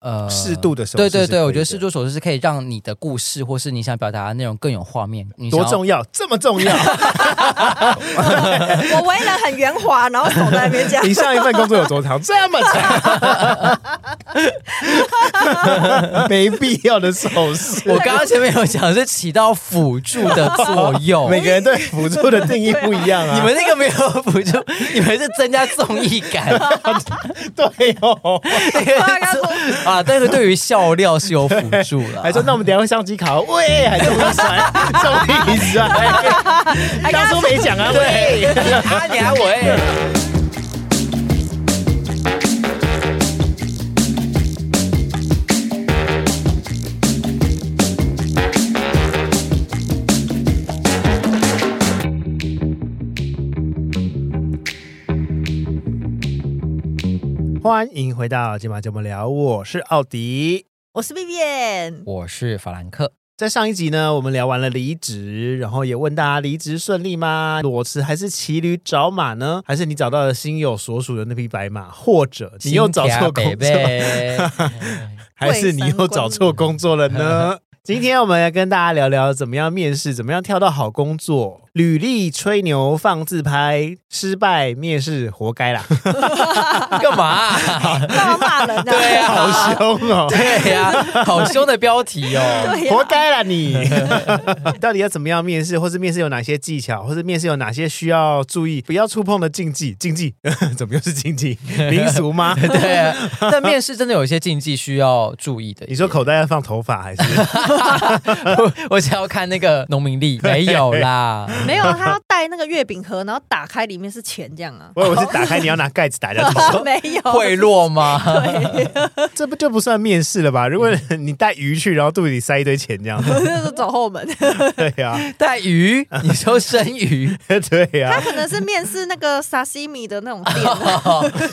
呃适度的手势，对对对，我觉得适度手势是可以让你的故事或是你想表达的内容更有画面。多重要，这么重要！我为人很圆滑，然后手在那边讲。你上一份工作有多长？这么长，没必要的手势。我刚刚前面有讲是起到辅助的作用，每个人对辅助的定义不一样啊。你们那个没有辅助，你们是增加综艺感。对哦。啊，但是对于笑料是有辅助了。还说那我们等下用相机卡，喂，还这么帅，这么帅，当初没讲啊，喂，他你还喂。欢迎回到今晚节目聊，我是奥迪，我是 Vivian，我是法兰克。在上一集呢，我们聊完了离职，然后也问大家离职顺利吗？裸辞还是骑驴找马呢？还是你找到了心有所属的那匹白马？或者你又找错工作？还是你又找错工作了呢？今天我们要跟大家聊聊怎么样面试，怎么样挑到好工作。履历吹牛放自拍，失败面试活该啦！干嘛、啊？干嘛骂人、啊？对啊，好凶哦！对呀、啊，好凶的标题哦！啊、活该啦你！到底要怎么样面试，或是面试有哪些技巧，或是面试有哪些需要注意、不要触碰的禁忌？禁忌 怎么又是禁忌？民俗吗？对啊，但面试真的有一些禁忌需要注意的。你说口袋要放头发还是？我我只要看那个农民历，没有啦。没有，他要带那个月饼盒，然后打开里面是钱，这样啊？我以为是打开你要拿盖子打掉头。没有贿赂吗？对，这不就不算面试了吧？如果你带鱼去，然后肚子里塞一堆钱，这样子，那是走后门。对呀、啊，带鱼？你说生鱼？对呀、啊，他可能是面试那个沙西米的那种店。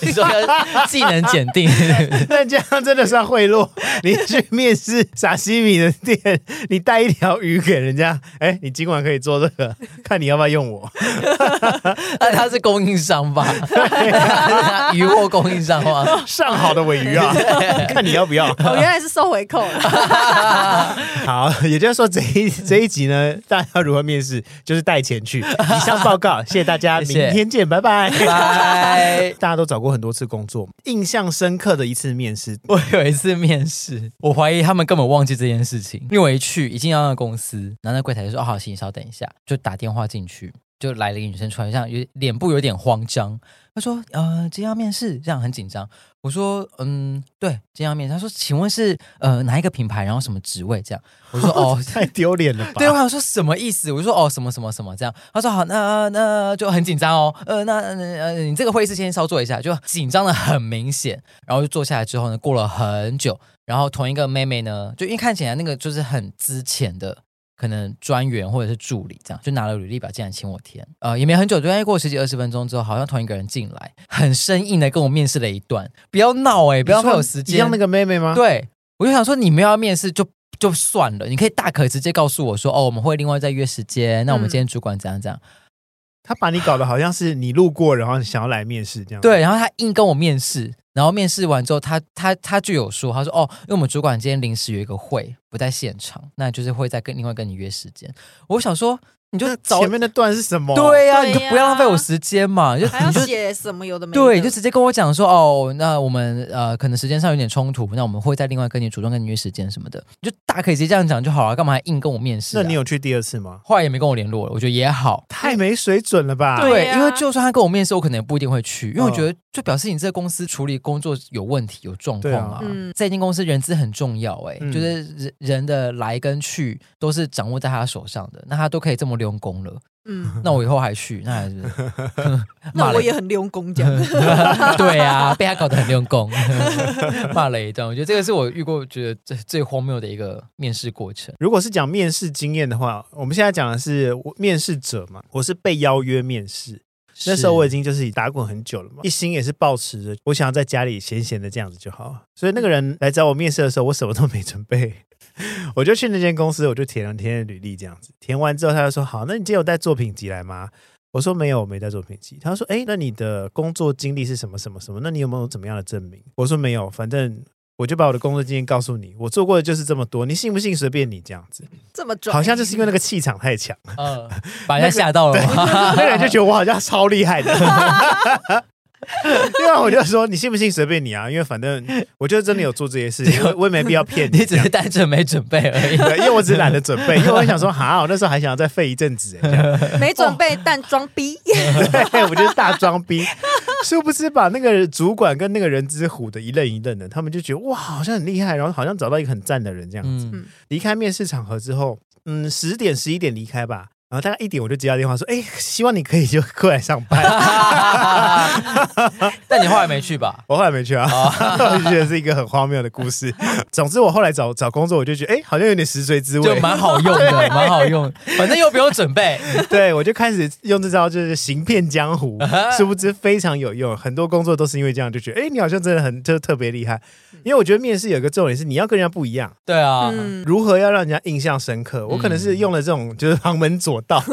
你说技能检定？那这样真的算贿赂？你去面试沙西米的店，你带一条鱼给人家，哎，你今晚可以做这个。看你要不要用我？那他是供应商吧？鱼货供应商吗？上好的尾鱼啊，看你要不要？我，原来是收回扣了。好，也就是说这一这一集呢，大家如何面试，就是带钱去。以上报告，谢谢大家，明天见，拜拜拜。大家都找过很多次工作，印象深刻的一次面试，我有一次面试，我怀疑他们根本忘记这件事情，因为我一去一进到那个公司，然后那柜台就说：“哦，好，请你稍等一下。”就打电话进去，就来了一个女生，出来像有脸部有点慌张。她说：“呃，今天要面试，这样很紧张。”我说：“嗯，对，今天要面试。”她说：“请问是呃哪一个品牌，然后什么职位？”这样我说：“ 哦，太丢脸了吧？”对，我想说什么意思？我说：“哦，什么什么什么这样。”她说：“好，那那就很紧张哦。呃，那呃你这个会议室先稍坐一下，就紧张的很明显。然后就坐下来之后呢，过了很久，然后同一个妹妹呢，就因为看起来那个就是很之前的。可能专员或者是助理这样，就拿了履历表进来请我填，呃，也没很久，就大概过十几二十分钟之后，好像同一个人进来，很生硬的跟我面试了一段，不要闹哎、欸，不要浪费我时间。一样那个妹妹吗？对，我就想说你们要面试就就算了，你可以大可直接告诉我说，哦，我们会另外再约时间，那我们今天主管怎样怎样。嗯、他把你搞得好像是你路过，然后想要来面试这样。对，然后他硬跟我面试。然后面试完之后，他他他就有说，他说哦，因为我们主管今天临时有一个会，不在现场，那就是会再跟另外跟你约时间。我想说。你就前面那段是什么？对呀、啊，你就不要浪费我时间嘛。就还要写什么有的没的？对，就直接跟我讲说哦，那我们呃可能时间上有点冲突，那我们会再另外跟你主动跟你约时间什么的。你就大可以直接这样讲就好了，干嘛还硬跟我面试、啊？那你有去第二次吗？后来也没跟我联络了，我觉得也好。太没水准了吧？对，因为就算他跟我面试，我可能也不一定会去，因为我觉得就表示你这个公司处理工作有问题、有状况啊。在一间公司人资很重要、欸，哎、嗯，就是人人的来跟去都是掌握在他手上的，那他都可以这么用功了。嗯，那我以后还去，那还是 那我也很用功这样。对啊，被他搞得很用功，骂了一段。我觉得这个是我遇过觉得最最荒谬的一个面试过程。如果是讲面试经验的话，我们现在讲的是面试者嘛，我是被邀约面试。那时候我已经就是打滚很久了嘛，一心也是抱持着我想要在家里闲闲的这样子就好。所以那个人来找我面试的时候，我什么都没准备。我就去那间公司，我就填了填了履历，这样子填完之后，他就说：“好，那你今天有带作品集来吗？”我说：“没有，我没带作品集。”他说：“哎，那你的工作经历是什么什么什么？那你有没有怎么样的证明？”我说：“没有，反正我就把我的工作经验告诉你，我做过的就是这么多，你信不信随便你这样子。这么准，好像就是因为那个气场太强，嗯，把人家吓到了吗？那个人就觉得我好像超厉害的。因为我就说，你信不信随便你啊，因为反正我就真的有做这些事情，我也没必要骗你，你只是单纯没准备而已。对，因为我只是懒得准备，因为我想说，哈，我那时候 还想要再废一阵子，没准备但装逼，对，我就是大装逼，殊不知把那个主管跟那个人之唬的一愣一愣的，他们就觉得哇，好像很厉害，然后好像找到一个很赞的人这样子。嗯、离开面试场合之后，嗯，十点十一点离开吧。然后大概一点我就接到电话说，哎，希望你可以就过来上班。但你后来没去吧？我后来没去啊，我就觉得是一个很荒谬的故事。总之我后来找找工作，我就觉得哎，好像有点食髓之味，就蛮好用的，蛮好用。反正又不用准备，对，我就开始用这招，就是行骗江湖。殊不知非常有用，很多工作都是因为这样，就觉得哎，你好像真的很就特别厉害。因为我觉得面试有一个重点是你要跟人家不一样。对啊，如何要让人家印象深刻？我可能是用了这种就是旁门左。到，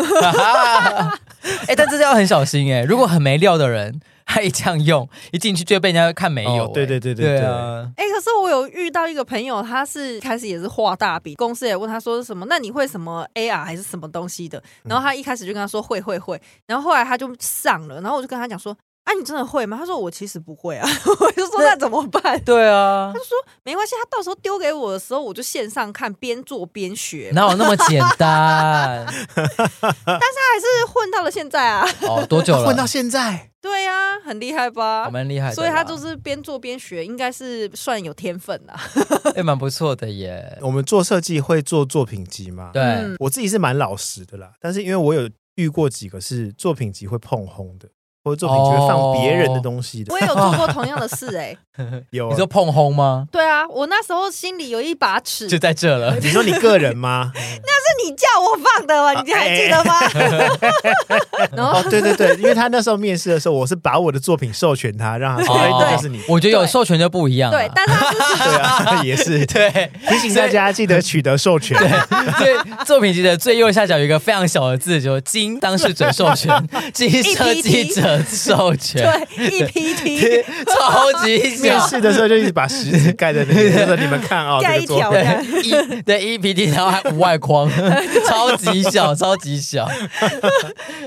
哎，但这是要很小心哎。如果很没料的人，他一这样用，一进去就被人家看没有。对对对对对啊！哎，可是我有遇到一个朋友，他是开始也是画大饼，公司也问他说是什么，那你会什么 AR 还是什么东西的？然后他一开始就跟他说会会会，然后后来他就上了，然后我就跟他讲说。啊，你真的会吗？他说我其实不会啊，我就说那怎么办？对啊，他就说没关系，他到时候丢给我的时候，我就线上看，边做边学。哪有那么简单？但是他还是混到了现在啊！哦，多久了？混到现在？对呀、啊，很厉害吧？蛮厉害的，所以他就是边做边学，应该是算有天分啊。也蛮不错的耶。我们做设计会做作品集嘛？对，我自己是蛮老实的啦，但是因为我有遇过几个是作品集会碰轰的。或者作品集会放别人的东西的，我也有做过同样的事哎、欸，有、啊、你说碰轰吗？对啊，我那时候心里有一把尺，就在这了。你说你个人吗？那是你叫我放的吗？你还记得吗？然后哦，对对对，因为他那时候面试的时候，我是把我的作品授权他，让他说哎，这就是你。我觉得有授权就不一样。对，但是对啊，也是对。提醒大家记得取得授权。对，所以作品集的最右下角有一个非常小的字，就是经当事者授权，经设计者授权。对，EPT 超级小，面试的时候就一直把食指盖在那边，说你们看啊，盖一条对，E 对 EPT，然后还无外框，超级小，超级小。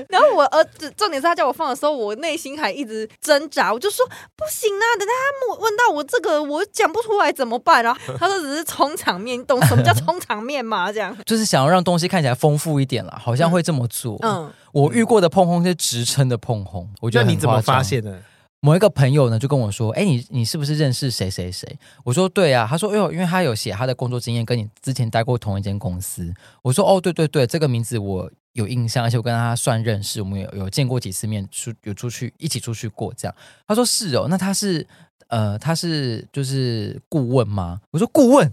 然后我儿子，重点是他叫我放的时候，我内心还一直挣扎，我就说不行啊，等他问到我这个，我讲不出来怎么办？然后他说只是充场面，你懂什么叫充场面吗？这样就是想要让东西看起来丰富一点啦，好像会这么做。嗯，我遇过的碰轰是职称的碰轰，我觉得你怎么发现的？某一个朋友呢就跟我说：“哎，你你是不是认识谁谁谁？”我说：“对啊。”他说：“哎呦，因为他有写他的工作经验，跟你之前待过同一间公司。”我说：“哦，对对对，这个名字我有印象，而且我跟他算认识，我们有有见过几次面，出有出去一起出去过这样。”他说：“是哦，那他是呃，他是就是顾问吗？”我说：“顾问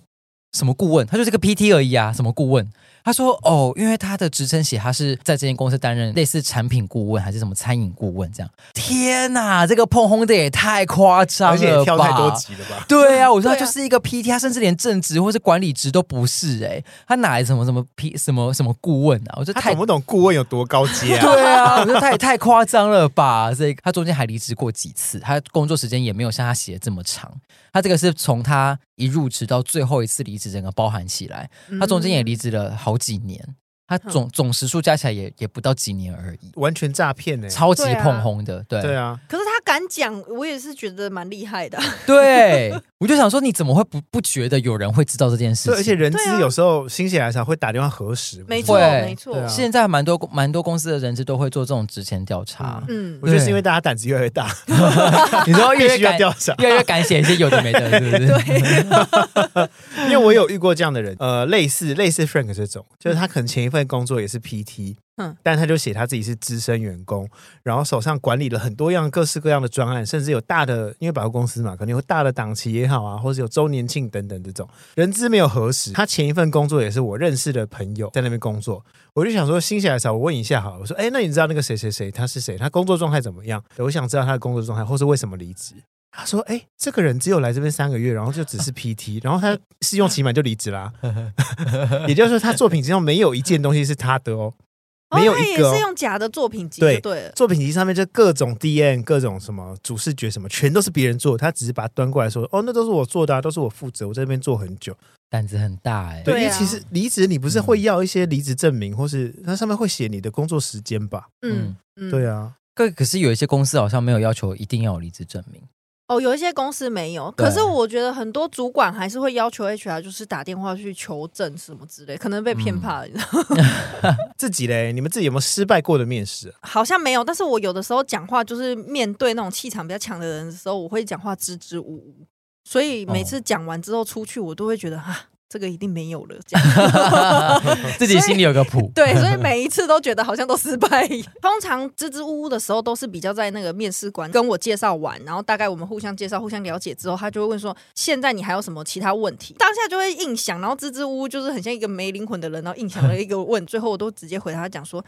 什么顾问？他就是个 PT 而已啊，什么顾问？”他说：“哦，因为他的职称写他是在这间公司担任类似产品顾问还是什么餐饮顾问这样。天哪，这个碰轰的也太夸张了吧！而且跳太多级了吧？对啊，我说他就是一个 PT，他甚至连正职或是管理职都不是哎，他哪来什么什么 P 什么什么顾问啊？我说他懂不懂顾问有多高阶啊？对啊，我说他也太夸张了吧！这个他中间还离职过几次，他工作时间也没有像他写的这么长。他这个是从他一入职到最后一次离职，整个包含起来，他中间也离职了好。好几年。他总总时数加起来也也不到几年而已，完全诈骗呢，超级碰红的，对对啊。可是他敢讲，我也是觉得蛮厉害的。对，我就想说，你怎么会不不觉得有人会知道这件事情？而且人资有时候心血来潮会打电话核实，没错没错。现在蛮多蛮多公司的人资都会做这种职前调查。嗯，我觉得是因为大家胆子越来越大，你说越来越调查，越来越敢写一些有的没的，是不是？对。因为我有遇过这样的人，呃，类似类似 Frank 这种，就是他可能前一份工作也是。PT，嗯，但他就写他自己是资深员工，然后手上管理了很多样各式各样的专案，甚至有大的，因为百货公司嘛，可能有大的档期也好啊，或者有周年庆等等这种，人资没有核实。他前一份工作也是我认识的朋友在那边工作，我就想说心血来潮，我问一下好，我说，哎，那你知道那个谁谁谁他是谁？他工作状态怎么样？我想知道他的工作状态，或是为什么离职。他说：“哎，这个人只有来这边三个月，然后就只是 PT，然后他试用期满就离职啦。也就是说，他作品之中没有一件东西是他的哦。没有一个、哦是用假的作品集，对对，作品集上面就各种 D N、各种什么主视觉什么，全都是别人做，他只是把它端过来说，哦，那都是我做的、啊，都是我负责，我在那边做很久。胆子很大哎、欸。对，对啊因为其实离职你不是会要一些离职证明，或是它上面会写你的工作时间吧？嗯嗯，对啊，可可是有一些公司好像没有要求一定要有离职证明。哦，有一些公司没有，可是我觉得很多主管还是会要求 HR 就是打电话去求证什么之类，可能被骗怕了，你知道吗？自己嘞，你们自己有没有失败过的面试、啊？好像没有，但是我有的时候讲话就是面对那种气场比较强的人的时候，我会讲话支支吾吾，所以每次讲完之后出去，我都会觉得啊。这个一定没有了，这样 自己心里有个谱。对，所以每一次都觉得好像都失败。通常支支吾吾的时候，都是比较在那个面试官跟我介绍完，然后大概我们互相介绍、互相了解之后，他就会问说：“现在你还有什么其他问题？”当下就会硬想，然后支支吾吾就是很像一个没灵魂的人，然后硬想了一个问，最后我都直接回答他讲说。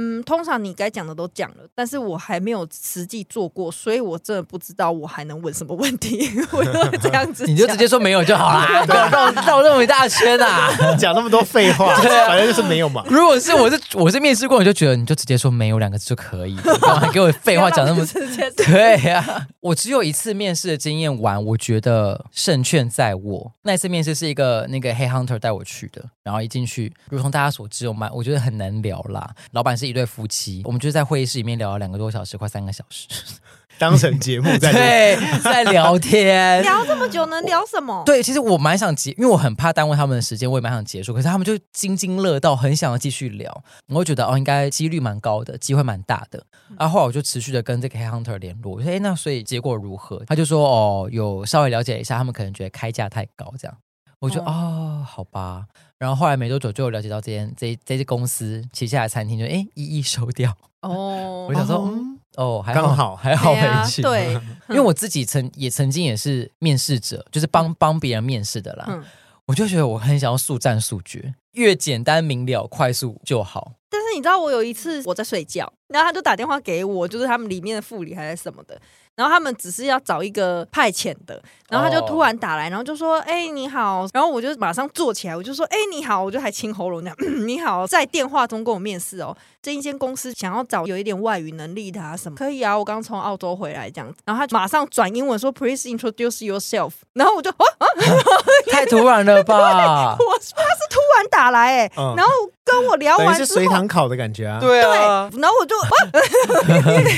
嗯，通常你该讲的都讲了，但是我还没有实际做过，所以我真的不知道我还能问什么问题。我就会这样子，你就直接说没有就好啦，绕绕绕那么一大圈啊，讲那么多废话，对啊，反正就是没有嘛。如果是我是我是面试官，我就觉得你就直接说没有两个字就可以，干嘛给我废话讲那么 直接对呀、啊，我只有一次面试的经验完，我觉得胜券在握。那一次面试是一个那个黑 hunter 带我去的，然后一进去，如同大家所知，我蛮我觉得很难聊啦。老板是一对夫妻，我们就在会议室里面聊了两个多小时，快三个小时，当成节目在对，在聊天，聊这么久能聊什么？对，其实我蛮想结，因为我很怕耽误他们的时间，我也蛮想结束。可是他们就津津乐道，很想要继续聊。我会觉得哦，应该几率蛮高的，机会蛮大的。然后后来我就持续的跟这个黑 hunter 联络，我说哎，那所以结果如何？他就说哦，有稍微了解一下，他们可能觉得开价太高，这样。我就哦，哦，好吧。然后后来没多久就了解到这间这这间公司旗下的餐厅就哎一一收掉。哦，我想说哦嗯哦，还刚好还好没去。对，因为我自己曾也曾经也是面试者，就是帮帮别人面试的啦。嗯我就觉得我很想要速战速决，越简单明了、快速就好。但是你知道，我有一次我在睡觉，然后他就打电话给我，就是他们里面的副理还是什么的，然后他们只是要找一个派遣的，然后他就突然打来，然后就说：“哎、欸，你好。”然后我就马上坐起来，我就说：“哎、欸，你好。”我就还清喉咙那样：“你好，在电话中跟我面试哦。这一间公司想要找有一点外语能力的啊，什么可以啊？我刚从澳洲回来这样子。”然后他马上转英文说：“Please introduce yourself。”然后我就啊啊，太突然了吧？我他是突然打来哎、欸，嗯然后跟我聊完是随堂考的感觉啊。对对，啊，然后我就啊。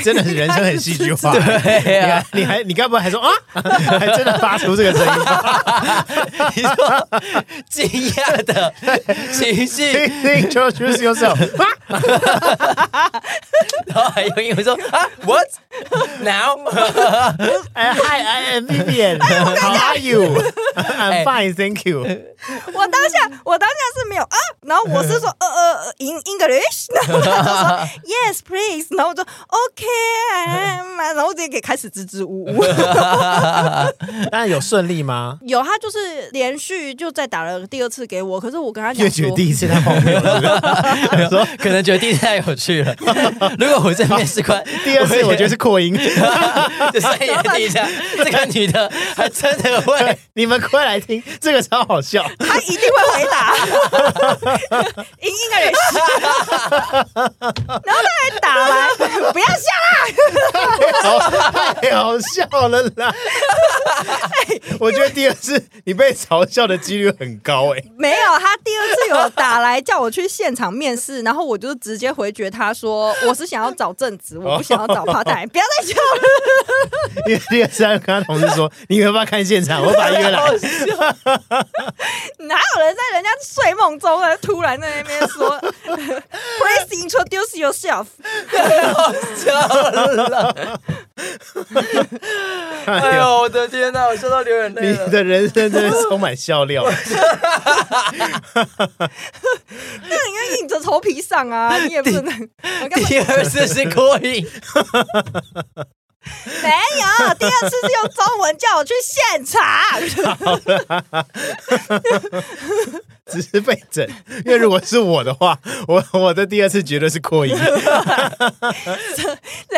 真的是人生很戏剧化。对啊，你还你该不会还说啊？还真的发出这个声音？你说惊讶的情绪，Introduce yourself 然后还用英文说啊，What now？哎 Hi, I am Vivian. How are you? I'm fine, thank you. 我当下我当下是没有啊，然后我是说呃呃 in English，然后他就说 Yes please，然后我就 OK，然后我直接给开始支支吾吾。那有顺利吗？有他就是连续就再打了第二次给我，可是我跟他越讲说，第一次太荒谬了，说可能觉得第一次太有趣了。如果我在面试官，第二次我觉得是扩音。就所以听一下，这个女的还真的会。你们快来听，这个超好笑。她一定会回答 in English，然后他还打来，不要笑啦。好太好笑了啦！我觉得第二次你被嘲笑的几率很高哎、没有，他第二次有打来叫我去现场面试，然后我就直接回绝他说我是想要找正职，我不想要找 part time，不要再笑了。因为第二次他跟他同事说：“你要不要看现场？我把他约来。哪有人在人家睡梦中啊，突然在那边说 Please introduce yourself？太好笑了！哎呦，我的天哪，我笑到流眼泪你了。的人生真的充满笑料。那你要硬着头皮上啊，你也不能。第二次是扩音，没有，第二次是用中文叫我去现场。只是被整。因为如果是我的话，我我的第二次绝对是扩音。人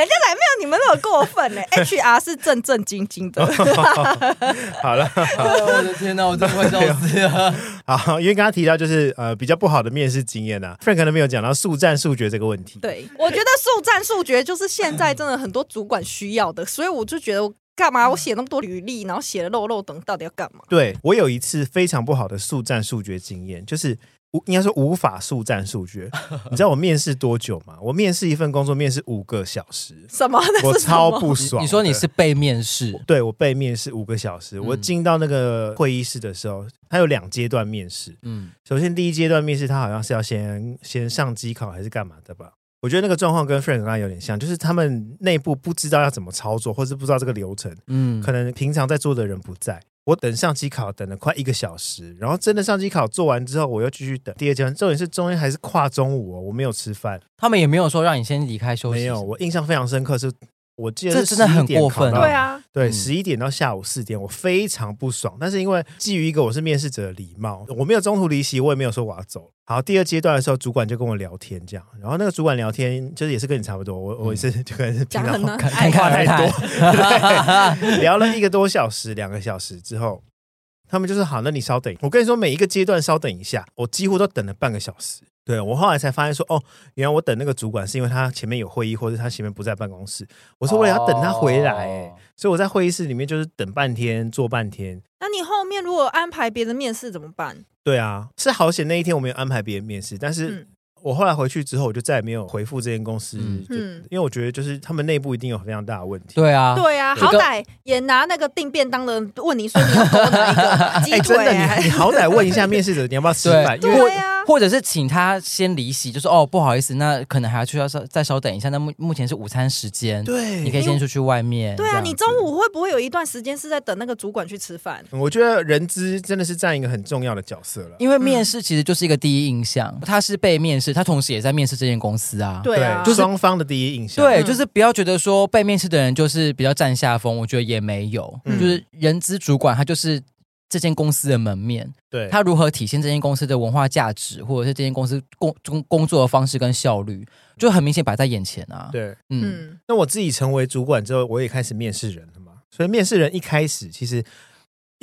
家来没有你们那么过分呢？HR 是正正经经的。好了，我的天哪，我真的快笑死了。好，因为刚刚提到就是呃比较不好的面试经验啊，Frank 可能没有讲到速战速决这个问题。对，我觉得速战速决就是现在真的很多主管需要的，所以我就觉得。干嘛？我写那么多履历，然后写了漏漏等，到底要干嘛？对，我有一次非常不好的速战速决经验，就是无应该说无法速战速决。你知道我面试多久吗？我面试一份工作面试五个小时。什么？我超不爽你。你说你是被面试？对，我被面试五个小时。嗯、我进到那个会议室的时候，它有两阶段面试。嗯，首先第一阶段面试，他好像是要先先上机考还是干嘛的吧？我觉得那个状况跟 Frank 刚刚有点像，就是他们内部不知道要怎么操作，或是不知道这个流程。嗯，可能平常在做的人不在。我等上机考等了快一个小时，然后真的上机考做完之后，我又继续等。第二阶段，重点是中间还是跨中午哦，我没有吃饭。他们也没有说让你先离开休息。没有，我印象非常深刻是。我记得这真的很过分，对啊，对，十一点到下午四点，我非常不爽。但是因为基于一个我是面试者的礼貌，我没有中途离席，我也没有说我要走。好，第二阶段的时候，主管就跟我聊天，这样，然后那个主管聊天就是也是跟你差不多，我我也是就可能是平常话太多，聊了一个多小时，两个小时之后，他们就是好，那你稍等。我跟你说，每一个阶段稍等一下，我几乎都等了半个小时。对，我后来才发现说，哦，原来我等那个主管是因为他前面有会议，或者他前面不在办公室。我说为了要等他回来，哦，所以我在会议室里面就是等半天，坐半天。那你后面如果安排别的面试怎么办？对啊，是好险那一天我没有安排别人面试，但是。嗯我后来回去之后，我就再也没有回复这间公司，嗯，因为我觉得就是他们内部一定有非常大的问题。对啊，对啊，好歹也拿那个订便当的问你说你要多哪一个 鸡腿？真的，你你好歹问一下面试者你要不要吃饭？对啊，或者是请他先离席，就说哦不好意思，那可能还要去要稍再稍等一下。那目目前是午餐时间，对，你可以先出去外面。对啊，你中午会不会有一段时间是在等那个主管去吃饭？我觉得人资真的是占一个很重要的角色了，因为面试其实就是一个第一印象，他是被面试，他同时也在面试。这间公司啊，对啊，就是双方的第一印象。对，就是不要觉得说被面试的人就是比较占下风，我觉得也没有，嗯、就是人资主管他就是这间公司的门面，对，他如何体现这间公司的文化价值，或者是这间公司工工工作的方式跟效率，就很明显摆在眼前啊。对，嗯，那我自己成为主管之后，我也开始面试人了嘛，所以面试人一开始其实。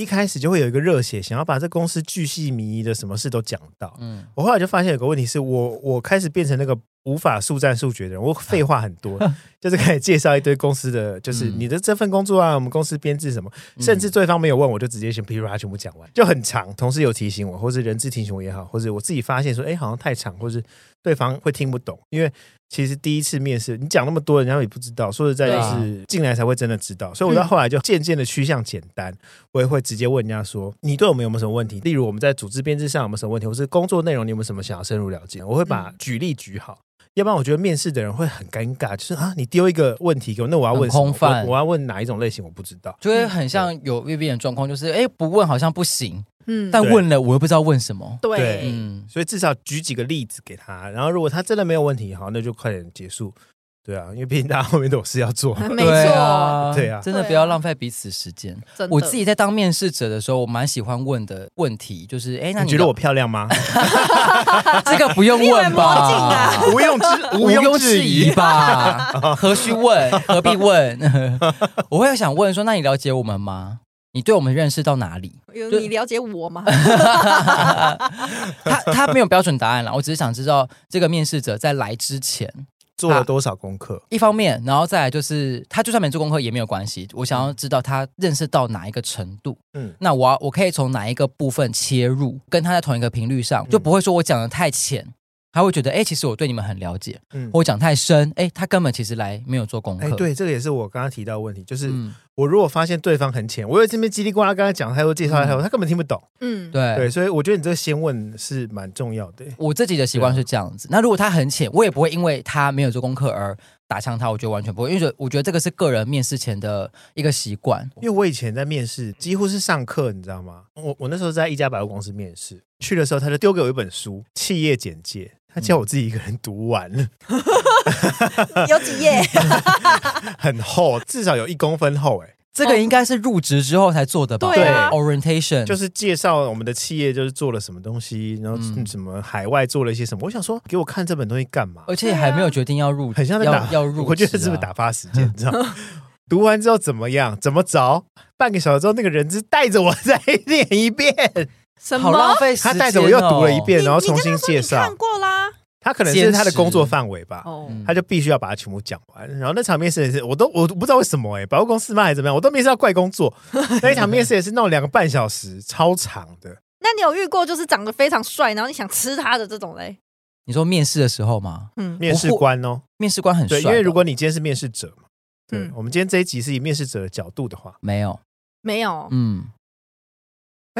一开始就会有一个热血，想要把这公司巨细靡遗的什么事都讲到。嗯，我后来就发现有个问题是我，我开始变成那个无法速战速决的人，我废话很多，就是开始介绍一堆公司的，就是你的这份工作啊，我们公司编制什么，甚至对方没有问，我就直接先噼里啪啦全部讲完，就很长。同事有提醒我，或是人质提醒我也好，或者我自己发现说，哎，好像太长，或是对方会听不懂，因为。其实第一次面试，你讲那么多，人家也不知道。说实在，就是进来才会真的知道。所以我到后来就渐渐的趋向简单，我也会直接问人家说：“你对我们有没有什么问题？例如我们在组织编制上有没有什么问题，或是工作内容你有没有什么想要深入了解？”我会把举例举好。要不然我觉得面试的人会很尴尬，就是啊，你丢一个问题给我，那我要问什么？我，我要问哪一种类型？我不知道，就会很像有 Vivian 的状况，就是哎，不问好像不行，嗯，但问了我又不知道问什么，对，嗯，所以至少举几个例子给他，然后如果他真的没有问题，好，那就快点结束。对啊，因为毕竟大家后面都有事要做，没错，对啊，真的不要浪费彼此时间。我自己在当面试者的时候，我蛮喜欢问的问题就是：哎，那你觉得我漂亮吗？这个不用问吧，不用置毋庸置疑吧，何须问？何必问？我会想问说：那你了解我们吗？你对我们认识到哪里？有你了解我吗？他他没有标准答案了，我只是想知道这个面试者在来之前。做了多少功课？一方面，然后再来就是，他就算没做功课也没有关系。我想要知道他认识到哪一个程度。嗯，那我我可以从哪一个部分切入，跟他在同一个频率上，就不会说我讲的太浅。他会觉得，哎、欸，其实我对你们很了解。嗯，我讲太深，哎、欸，他根本其实来没有做功课。哎，对，这个也是我刚刚提到的问题，就是我如果发现对方很浅，我有这边叽里呱啦跟他讲太多介绍太多，他根本听不懂。嗯，对对，所以我觉得你这个先问是蛮重要的。我自己的习惯是这样子。那如果他很浅，我也不会因为他没有做功课而打枪他，我觉得完全不会，因为我觉得这个是个人面试前的一个习惯。因为我以前在面试几乎是上课，你知道吗？我我那时候在一家百货公司面试，去的时候他就丢给我一本书《企业简介》。他叫我自己一个人读完了，有几页？很厚，至少有一公分厚，哎，这个应该是入职之后才做的吧？对啊，orientation 就是介绍我们的企业就是做了什么东西，然后嗯什么海外做了一些什么。我想说，给我看这本东西干嘛？而且还没有决定要入，很像在打要要入啊、我觉得是不是打发时间？你知道？读完之后怎么样？怎么着？半个小时之后，那个人质带着我再念一遍，什好浪么？费时间、哦。他带着我又读了一遍，然后重新介绍看。过啦。他可能是他的工作范围吧。他就必须要把它全部讲完，然后那场面试也是，我都我不知道为什么哎、欸，百货公司吗还是怎么样，我都没知道怪工作。那一场面试也是弄两个半小时，超长的。那你有遇过就是长得非常帅，然后你想吃他的这种嘞？你说面试的时候吗？嗯，面试官哦，面试官很帅因为如果你今天是面试者嘛，对、嗯我们今天这一集是以面试者的角度的话，没有，没有，嗯，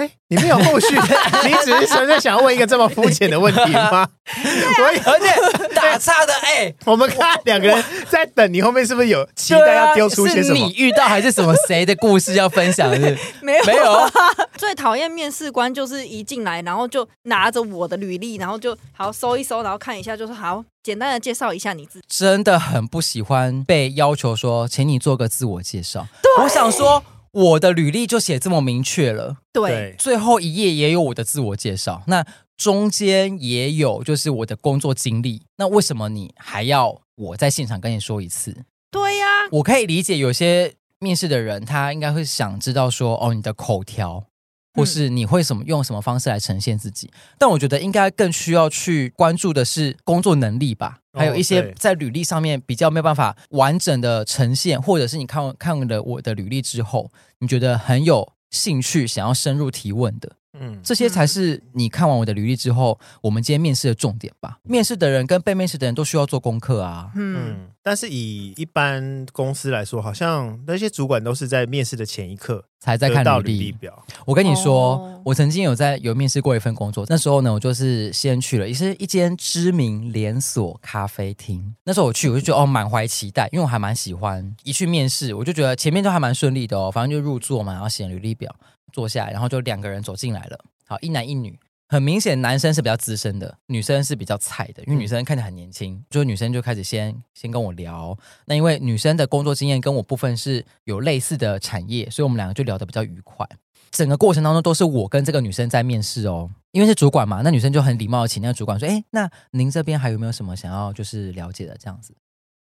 哎，你没有后续，你只是纯粹想要问一个这么肤浅的问题吗？我以而且打岔的，哎、我们看两个人在等你后面是不是有期待要丢出些什么啊？你遇到还是什么谁的故事要分享是是？没有，没有。最讨厌面试官就是一进来，然后就拿着我的履历，然后就好搜一搜，然后看一下，就是好简单的介绍一下你自己。真的很不喜欢被要求说，请你做个自我介绍。我想说，我的履历就写这么明确了，对，最后一页也有我的自我介绍，那中间也有就是我的工作经历。那为什么你还要我在现场跟你说一次？对呀、我可以理解有些面试的人，他应该会想知道说，哦，你的口条。或是你会什么用什么方式来呈现自己？但我觉得应该更需要去关注的是工作能力吧，还有一些在履历上面比较没有办法完整的呈现，或者是你看完看了我的履历之后，你觉得很有兴趣想要深入提问的，嗯，这些才是你看完我的履历之后，我们今天面试的重点吧。面试的人跟被面试的人都需要做功课啊。嗯，嗯，但是以一般公司来说，好像那些主管都是在面试的前一刻才在看到履历履历表。我跟你说，哦我曾经有在有面试过一份工作，那时候呢，我就是先去了，也是一间知名连锁咖啡厅。那时候我去，我就觉得哦，满怀期待，因为我还蛮喜欢。一去面试，我就觉得前面都还蛮顺利的哦，反正就入座嘛，然后写履历表，坐下来，然后就两个人走进来了，好，一男一女。很明显，男生是比较资深的，女生是比较菜的。因为女生看起来很年轻，就女生就开始先先跟我聊。那因为女生的工作经验跟我部分是有类似的产业，所以我们两个就聊得比较愉快。整个过程当中都是我跟这个女生在面试哦，因为是主管嘛，那女生就很礼貌的请那个主管说：“哎，那您这边还有没有什么想要就是了解的这样子？”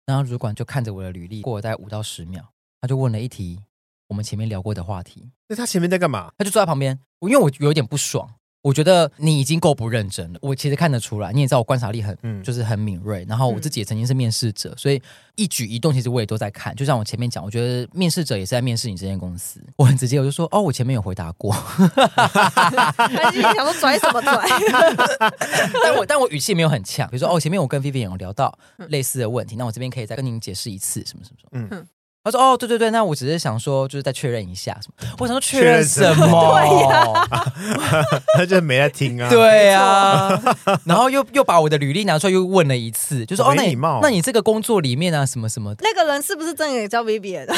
然后主管就看着我的履历，过了大概五到十秒，他就问了一题我们前面聊过的话题，那他前面在干嘛？他就坐在旁边，因为我有点不爽。我觉得你已经够不认真了，我其实看得出来，你也知道我观察力很，嗯就是很敏锐。然后我自己也曾经是面试者，所以一举一动其实我也都在看。就像我前面讲，我觉得面试者也是在面试你这间公司。我很直接，我就说哦，我前面有回答过，他心里想说拽什么拽？但我但我语气没有很呛。比如说哦，前面我跟 Vivian 有聊到类似的问题，那我这边可以再跟您解释一次什么什么什么。嗯他说哦，对对对，那我只是想说，就是再确认一下什么。我想说确认什么？对呀他 就没在听啊。对啊，然后又又把我的履历拿出来又问了一次，就说哦，那你那你这个工作里面啊，什么什么的，那个人是不是真的也叫 Vivian 的？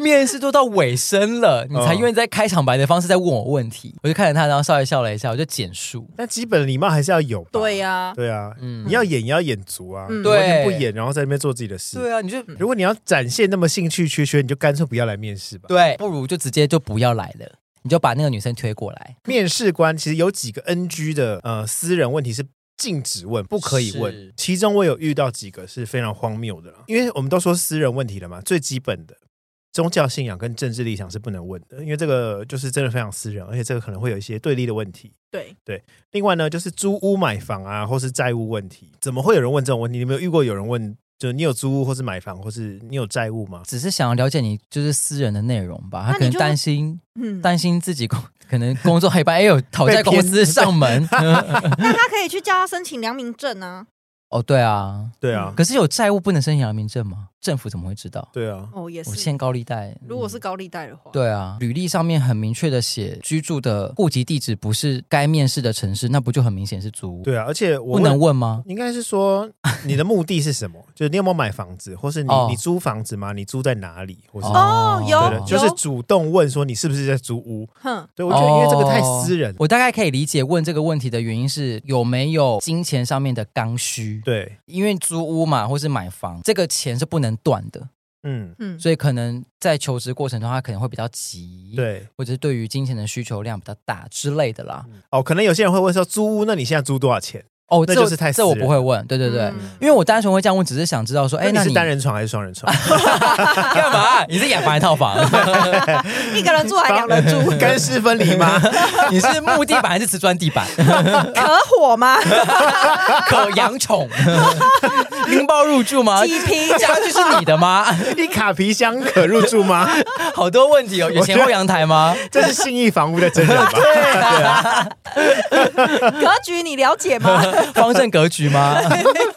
面试都到尾声了，你才嗯愿意在开场白的方式在问我问题，我就看着他，然后稍微笑了一下，我就简述。但基本礼貌还是要有吧。对呀，对啊，嗯。你要演也要演足啊，嗯。你完全不演，然后在那边做自己的事。对啊，你就如果你要展现那么兴趣缺缺，你就干脆不要来面试吧。对，不如就直接就不要来了，你就把那个女生推过来。面试官其实有几个 NG 的呃私人问题是禁止问，不可以问。是。其中我有遇到几个是非常荒谬的啦，因为我们都说私人问题了嘛，最基本的宗教信仰跟政治立场是不能问的，因为这个就是真的非常私人，而且这个可能会有一些对立的问题。对对，另外呢，就是租屋买房啊，或是债务问题，怎么会有人问这种问题？你有没有遇过有人问，就你有租屋或是买房，或是你有债务吗？只是想要了解你就是私人的内容吧，他可能那你就担心嗯，担心自己工可能工作黑白，哎呦，讨债公司上门。那他可以去叫他申请良民证啊。哦，对啊，对啊，可是有债务不能申请良民证吗？政府怎么会知道？对啊，哦，也是。我欠高利贷，如果是高利贷的话，对啊，履历上面很明确的写居住的户籍地址不是该面试的城市，那不就很明显是租屋？对啊，而且我不能问问吗？应该是说你的目的是什么？就是你有没有买房子，或是你、哦你租房子吗？你租在哪里？或是、哦有对的，就是主动问说你是不是在租屋？哼，对，我觉得因为这个太私人。哦我大概可以理解问这个问题的原因是有没有金钱上面的刚需。对，因为租屋嘛，或是买房，这个钱是不能能断的。嗯嗯，所以可能在求职过程中，他可能会比较急，对，或者是对于金钱的需求量比较大之类的啦。哦，可能有些人会问说，租屋，那你现在租多少钱？哦，那就是太这我不会问，对对对，嗯因为我单纯会这样问，只是想知道说，哎，你是单人床还是双人床？干嘛？你是雅房还是套房？一个人住还两人住，干湿分离吗？你是木地板还是瓷砖地板？可火吗？可养宠？拎包入住吗？几坪家具是你的吗？一卡皮箱可入住吗？好多问题哦，有前后阳台吗？这是信义房屋的真人吧？对啊，格局你了解吗？方正格局吗？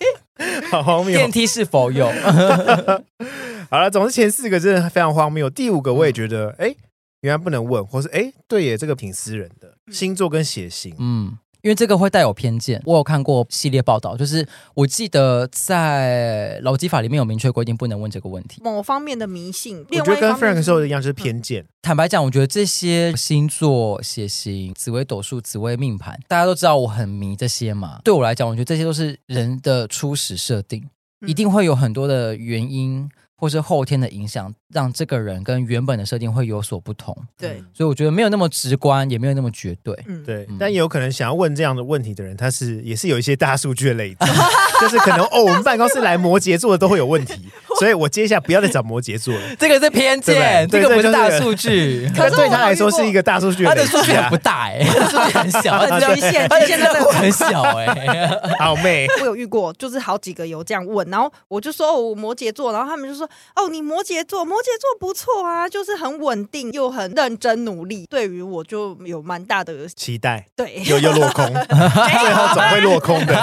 好荒谬电。梯是否有？好了，总之前四个真的非常荒谬，第五个我也觉得，哎，原来不能问，或是哎，对耶，这个挺私人的，星座跟血型。嗯。因为这个会带有偏见，我有看过系列报道，就是我记得在劳基法里面有明确规定不能问这个问题。某方面的迷信，我觉得跟 Frank 说的一样，就是偏见。坦白讲，我觉得这些星座、血型、紫微斗数、紫微命盘，大家都知道我很迷这些嘛。对我来讲，我觉得这些都是人的初始设定，一定会有很多的原因。或是后天的影响，让这个人跟原本的设定会有所不同。对，所以我觉得没有那么直观，也没有那么绝对。嗯，对，但也有可能想要问这样的问题的人，他是也是有一些大数据的累积，就是可能哦，我们办公室来摩羯座的都会有问题，所以我接下来不要再找摩羯座了。这个是偏见，这个不是大数据。可是对他来说是一个大数据，他的数据很不大哎，数据很小，他的局限局限在这很小哎。好妹，我有遇过，就是好几个有这样问，然后我就说我摩羯座，然后他们就说哦，你摩羯座，摩羯座不错啊，就是很稳定又很认真努力。对于我就有蛮大的期待，对，又又落空，最后总会落空的，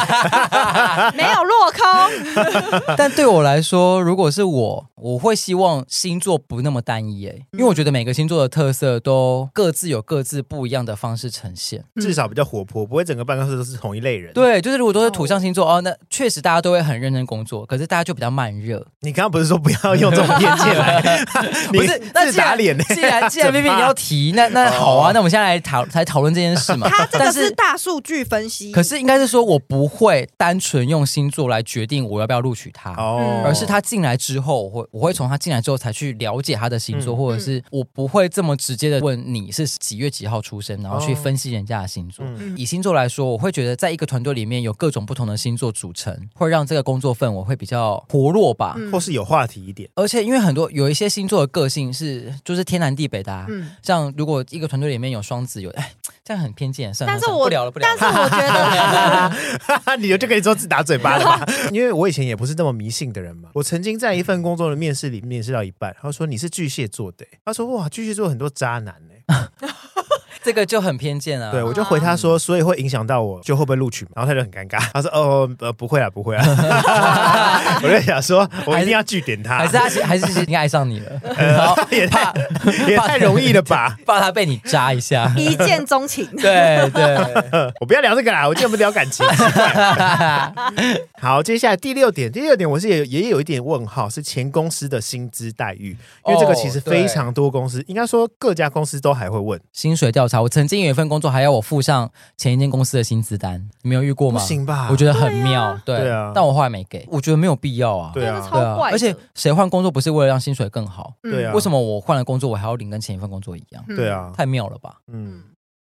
没有落空。但对我来说，如果是我，我会希望星座不那么单一哎，因为我觉得每个星座的特色都各自有各自不一样的方式呈现，至少比较活泼，不会整个办公室都是同一类人。对，就是如果都是土象星座哦，那确实大家都会很认真工作，可是大家就比较慢热。你刚刚不是说不要用这种 偏见来？不是，那自打脸呢？既然既然 B B 你要提，那那好啊，那我们现在来讨来讨论这件事嘛。他这个是大数据分析，可是应该是说我不会单纯用星座来决定我要不要录取他，哦，而是他进来之后，我会我会从他进来之后才去了解他的星座，或者是我不会这么直接的问你是几月几号出生，然后去分析人家的星座。以星座来说，我会觉得在一个团队里面有各种不同的星座组成，会让这个工作氛围会比较活络吧，或是有话题一点。而且因为很多有一些星座的个性是就是天南地北的，嗯，像如果一个团队里面有双子，有哎，这样很偏见，算了，但是我不聊了，不聊了。但是我觉得，你就可以说自打嘴巴了吧？因为我以前也不是那么迷信的人嘛。我曾经在一份工作的面试里面试到一半，他说你是巨蟹座的，他说哇，巨蟹座很多渣男呢。这个就很偏见啊。对，我就回他说，所以会影响到我，就会不会录取嘛？然后他就很尴尬，他说哦呃不会啊不会啊。我就想说，我一定要据点他，还是他还是已经爱上你了，然后 也太也太容易了吧？怕他被你扎一下，一见钟情。对对，我不要聊这个啦，我今天不聊感情。好，接下来第六点，第六点我是也也有一点问号，是前公司的薪资待遇，因为这个其实非常多公司，应该说各家公司都还会问薪水调查。我曾经有一份工作，还要我附上前一间公司的薪资单，你没有遇过吗？不行吧？我觉得很妙，对对啊，但我后来没给，我觉得没有必要啊，对啊，超怪，而且谁换工作不是为了让薪水更好？对啊，为什么我换了工作，我还要领跟前一份工作一样？对啊，太妙了吧？嗯，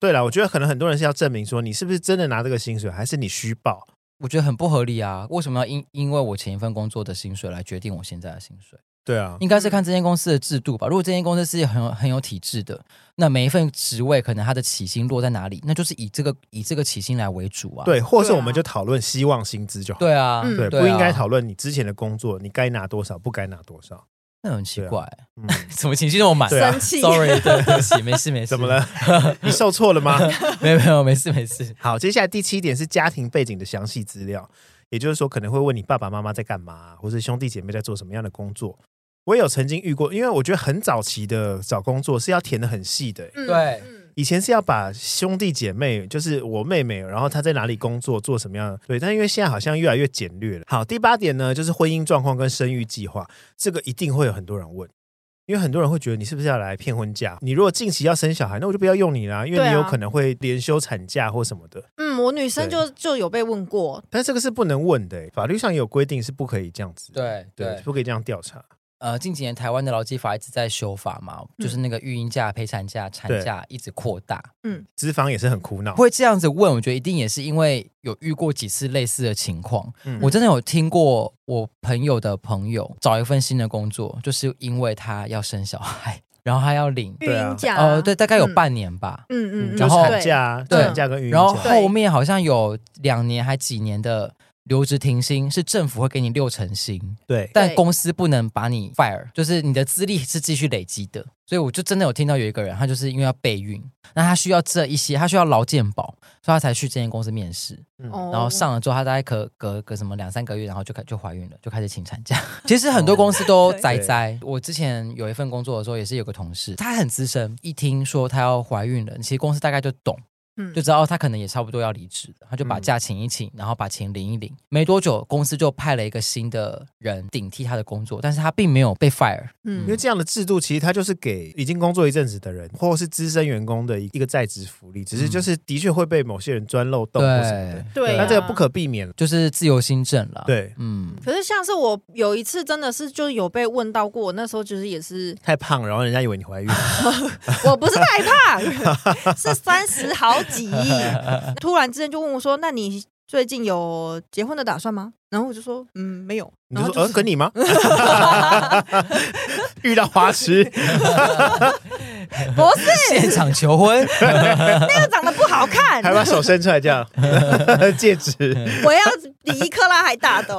对了，我觉得可能很多人是要证明说你是不是真的拿这个薪水，还是你虚报？我觉得很不合理啊！为什么要因因为我前一份工作的薪水来决定我现在的薪水？对啊，应该是看这间公司的制度吧。如果这间公司是很有很有体制的，那每一份职位可能它的起薪落在哪里，那就是以这个以这个起薪来为主啊。对，或是我们就讨论希望薪资就好。对啊，对，不应该讨论你之前的工作，你该拿多少，不该拿多少。那很奇怪，嗯，怎么情绪那么满？生气，sorry，对不起，没事没事。怎么了？你受挫了吗？没有没有，没事没事。好，接下来第七点是家庭背景的详细资料，也就是说可能会问你爸爸妈妈在干嘛，或是兄弟姐妹在做什么样的工作。我也有曾经遇过，因为我觉得很早期的找工作是要填的很细的，嗯、对。以前是要把兄弟姐妹，就是我妹妹，然后她在哪里工作，做什么样的，对。但因为现在好像越来越简略了。好，第八点呢，就是婚姻状况跟生育计划，这个一定会有很多人问。因为很多人会觉得你是不是要来骗婚假？你如果近期要生小孩，那我就不要用你啦，因为你有可能会连休产假或什么的。嗯，我女生就就有被问过，但这个是不能问的，法律上有规定是不可以这样子。对对，对，不可以这样调查。呃，近几年台湾的劳基法一直在修法嘛，嗯、就是那个育婴假、陪产假、产假一直扩大。嗯，资方也是很苦恼，会这样子问，我觉得一定也是因为有遇过几次类似的情况。嗯，我真的有听过我朋友的朋友找一份新的工作，就是因为他要生小孩，然后他要领育婴假。哦、呃，对，大概有半年吧。嗯嗯，然后产假、对产假跟育婴假，然后后面好像有两年还几年的。留职停薪是政府会给你六成薪，对，但公司不能把你 fire，就是你的资历是继续累积的。所以我就真的有听到有一个人，他就是因为要备孕，那他需要这一些，他需要劳健保，所以他才去这间公司面试。嗯，然后上了之后，他大概可隔隔什么两三个月，然后就开就怀孕了，就开始请产假。其实很多公司都栽栽。我之前有一份工作的时候，也是有个同事，他很资深，一听说他要怀孕了，其实公司大概就懂。就知道他可能也差不多要离职了，他就把假请一请，然后把钱领一领。没多久，公司就派了一个新的人顶替他的工作，但是他并没有被 fire。嗯，因为这样的制度其实他就是给已经工作一阵子的人，或者是资深员工的一个在职福利，只是就是的确会被某些人钻漏洞或什么的。对，那这个不可避免，就是自由新政了。对，嗯。可是像是我有一次真的是就有被问到过，那时候就是也是太胖，然后人家以为你怀孕。我不是太胖，是三十好几。突然之间就问我说：“那你最近有结婚的打算吗？”然后我就说：“嗯，没有。”然后你说：“嗯，跟你吗？” 遇到花痴，不是现场求婚，那个长得不好看，还把手伸出来这样戒指，我要比一克拉还大的，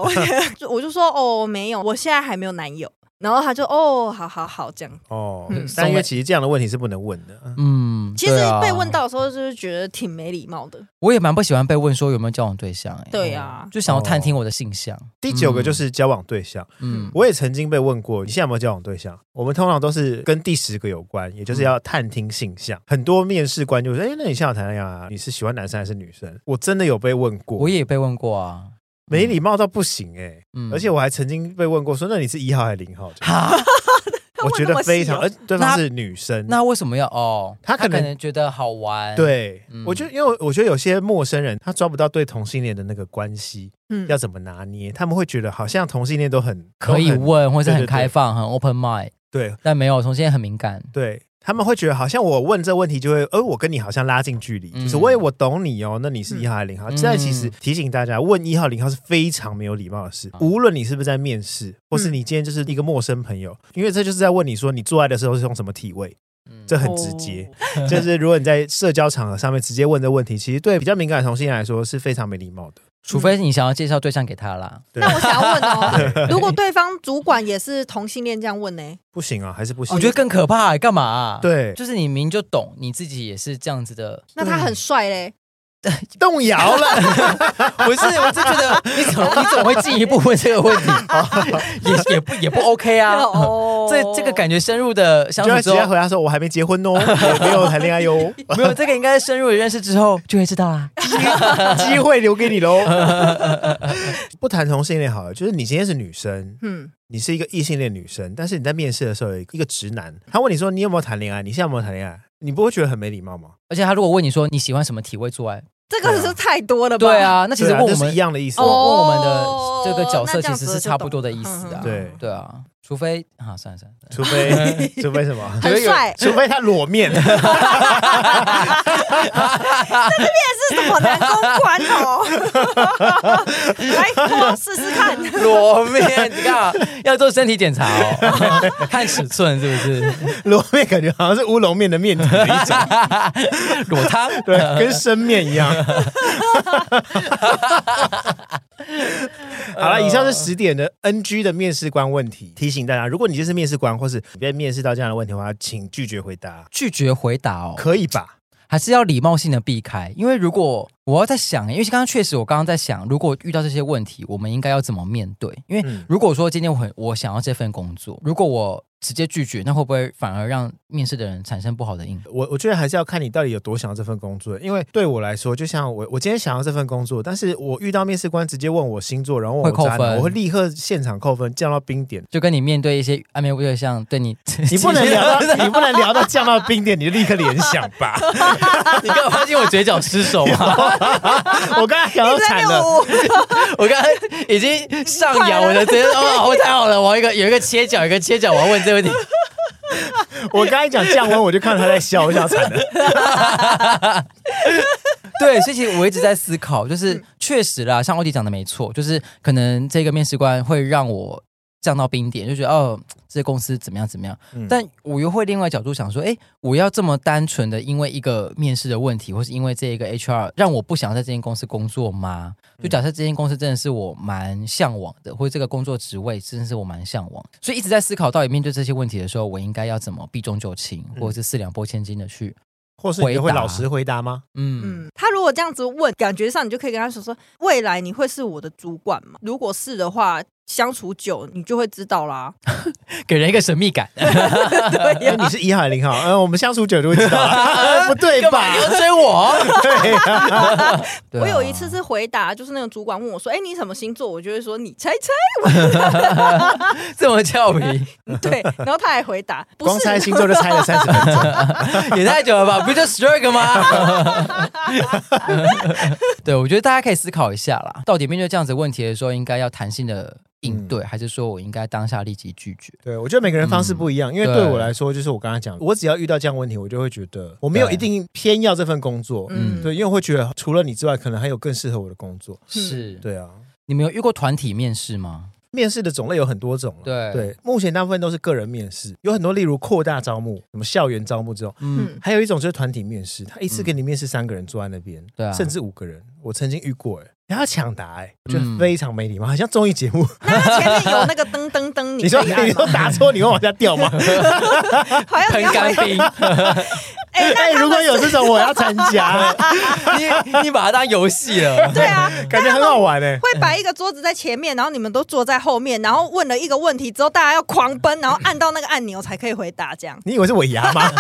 我就说：“哦，没有，我现在还没有男友。”然后他就哦，好好好，这样哦。嗯、但因为其实这样的问题是不能问的。嗯，其实被问到的时候，就是觉得挺没礼貌的。我也蛮不喜欢被问说有没有交往对象、欸。哎，对呀、啊，就想要探听我的性向。哦、第九个就是交往对象。嗯，我也曾经被问过，你现在有没有交往对象？我们通常都是跟第十个有关，也就是要探听性向。嗯、很多面试官就说：“哎，那你现在谈恋爱啊？你是喜欢男生还是女生？”我真的有被问过，我也被问过啊。没礼貌到不行哎、欸，嗯、而且我还曾经被问过说，那你是一号还是零号？哈，我觉得非常，而对方是女生，那，为什么要哦？他可能，觉得好玩。对，嗯、我觉得，因为我觉得有些陌生人他抓不到对同性恋的那个关系，嗯，要怎么拿捏？他们会觉得好像同性恋都很可以问，或者很开放，很 open mind。对，但没有同性恋很敏感。对。他们会觉得好像我问这问题就会，呃，我跟你好像拉近距离，嗯、就是我我懂你哦，那你是一号还是零号？现在、嗯、其实提醒大家，问一号零号是非常没有礼貌的事。嗯、无论你是不是在面试，或是你今天就是一个陌生朋友，嗯、因为这就是在问你说你做爱的时候是用什么体位，嗯、这很直接。哦、就是如果你在社交场合上面直接问这问题，其实对比较敏感的同性恋来说是非常没礼貌的。除非你想要介绍对象给他啦。那我想要问哦，如果对方主管也是同性恋，这样问呢？不行啊，还是不行。我觉得更可怕，干嘛？对，就是你明就懂，你自己也是这样子的。那他很帅嘞，动摇了。不是，我是觉得你怎么你怎么会进一步问这个问题？也也不也不 OK 啊。哦，这这个感觉深入的相处之后，直接回答说：“我还没结婚哦，也没有谈恋爱哟。”没有，这个应该深入的认识之后就会知道啦。机会留给你喽。不谈同性恋好了，就是你今天是女生，嗯，你是一个异性恋女生，但是你在面试的时候，有一个直男，他问你说：“你有没有谈恋爱？你现在有没有谈恋爱？”你不会觉得很没礼貌吗？而且他如果问你说：“你喜欢什么体位做爱？”这个是太多了吧？对啊，那其实问我们是一样的意思。问我们的这个角色其实是差不多的意思啊。对对啊。除非啊，算了算了，除非 除非什么？很帅，除非他裸面。在这面是什么男公关哦？来，我试试看裸面，你看要做身体检查哦，看尺寸是不是？裸面感觉好像是乌龙面的面体的一种，裸汤，对，跟生面一样。好了，以上是十点的 NG 的面试官问题，提醒大家，如果你就是面试官，或是你被面试到这样的问题的话，请拒绝回答。拒绝回答哦，可以吧？还是要礼貌性的避开？因为如果我要在想，因为刚刚确实我刚刚在想，如果遇到这些问题，我们应该要怎么面对？因为如果说今天我很我想要这份工作，如果我直接拒绝，那会不会反而让面试的人产生不好的印象？我我觉得还是要看你到底有多想要这份工作。因为对我来说，就像我我今天想要这份工作，但是我遇到面试官直接问我星座，然后问我会扣分，我会立刻现场扣分，降到冰点。就跟你面对一些暧昧对象，对你，你不能聊到 你不能聊到降到冰点，你就立刻联想吧。你刚刚发现我嘴角失手吗？我刚才想要惨了，我刚才已经上扬我的嘴哦，太好了，我一个有一个切角，一个切角，我要问这个问题。我刚才讲降温，我就看到他在笑，我想惨了。对，所以其实我一直在思考，就是确实啦，像欧弟讲的没错，就是可能这个面试官会让我。降到冰点，就觉得哦，这些公司怎么样怎么样？嗯、但我又会另外角度想说，哎，我要这么单纯的因为一个面试的问题，或是因为这一个 HR 让我不想在这间公司工作吗？就假设这间公司真的是我蛮向往的，或者这个工作职位真的是我蛮向往，所以一直在思考到底面对这些问题的时候，我应该要怎么避重就轻，或者是四两拨千斤的去。或是你会老实回答吗？嗯嗯，他如果这样子问，感觉上你就可以跟他说说，未来你会是我的主管吗？如果是的话，相处久你就会知道啦，给人一个神秘感。对呀，你是一号还是零号？嗯，我们相处久就会知道了。不对吧？你要追我？对。我有一次是回答，就是那个主管问我说：“哎，你什么星座？”我就会说：“你猜猜。”这么俏皮。对，然后他还回答：“不光猜星座就猜了三十分钟，也太久了吧？不就 strike 吗？”对，我觉得大家可以思考一下啦，到底面对这样子问题的时候，应该要弹性的。应对，还是说我应该当下立即拒绝？对，我觉得每个人方式不一样，嗯、因为对我来说，就是我刚刚讲，我只要遇到这样问题，我就会觉得我没有一定偏要这份工作，嗯，对，因为我会觉得除了你之外，可能还有更适合我的工作。是，对啊。你们有遇过团体面试吗？面试的种类有很多种，对对，目前大部分都是个人面试，有很多例如扩大招募，什么校园招募这种，嗯，还有一种就是团体面试，他一次给你面试三个人坐在那边，对、嗯，甚至五个人，我曾经遇过，哎。还要抢答哎、欸，我觉得非常没礼貌，好像综艺节目。那他前面有那个噔噔噔，你说你说打错，你会往下掉吗？喷干冰。哎、欸欸，如果有这种，我要参加。你你把它当游戏了？对啊，感觉很好玩哎、欸。会摆一个桌子在前面，然后你们都坐在后面，然后问了一个问题之后，大家要狂奔，然后按到那个按钮才可以回答。这样，你以为是尾牙吗？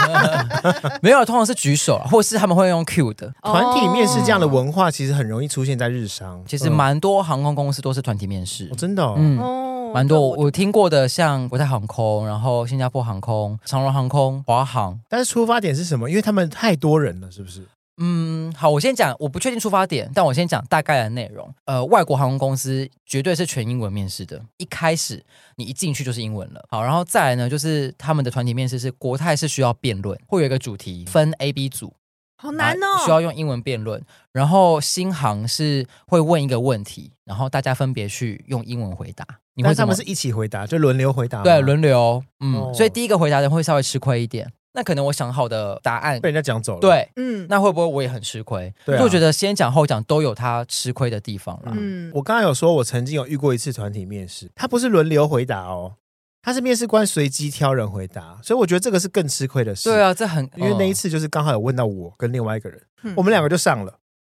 没有，通常是举手，或是他们会用 Q 的。团体面试这样的文化，其实很容易出现在日商。其实蛮多航空公司都是团体面试，哦、真的、哦，嗯，蛮多。我我听过的，像国泰航空，然后新加坡航空、长荣航空、华航。但是出发点是什么？因为他们太多人了，是不是？嗯，好，我先讲，我不确定出发点，但我先讲大概的内容。呃，外国航空公司绝对是全英文面试的，一开始你一进去就是英文了。好，然后再来呢，就是他们的团体面试是国泰是需要辩论，会有一个主题分 A、B 组。好难哦，需要用英文辩论。然后新航是会问一个问题，然后大家分别去用英文回答。你会他们是一起回答，就轮流回答。对，轮流。嗯，哦、所以第一个回答的人会稍微吃亏一点。那可能我想好的答案被人家讲走了。对，嗯，那会不会我也很吃亏？对、啊，我觉得先讲后讲都有他吃亏的地方了。嗯，我刚刚有说，我曾经有遇过一次团体面试，他不是轮流回答哦。他是面试官随机挑人回答，所以我觉得这个是更吃亏的事。对啊，这很因为那一次就是刚好有问到我跟另外一个人，嗯、我们两个就上了。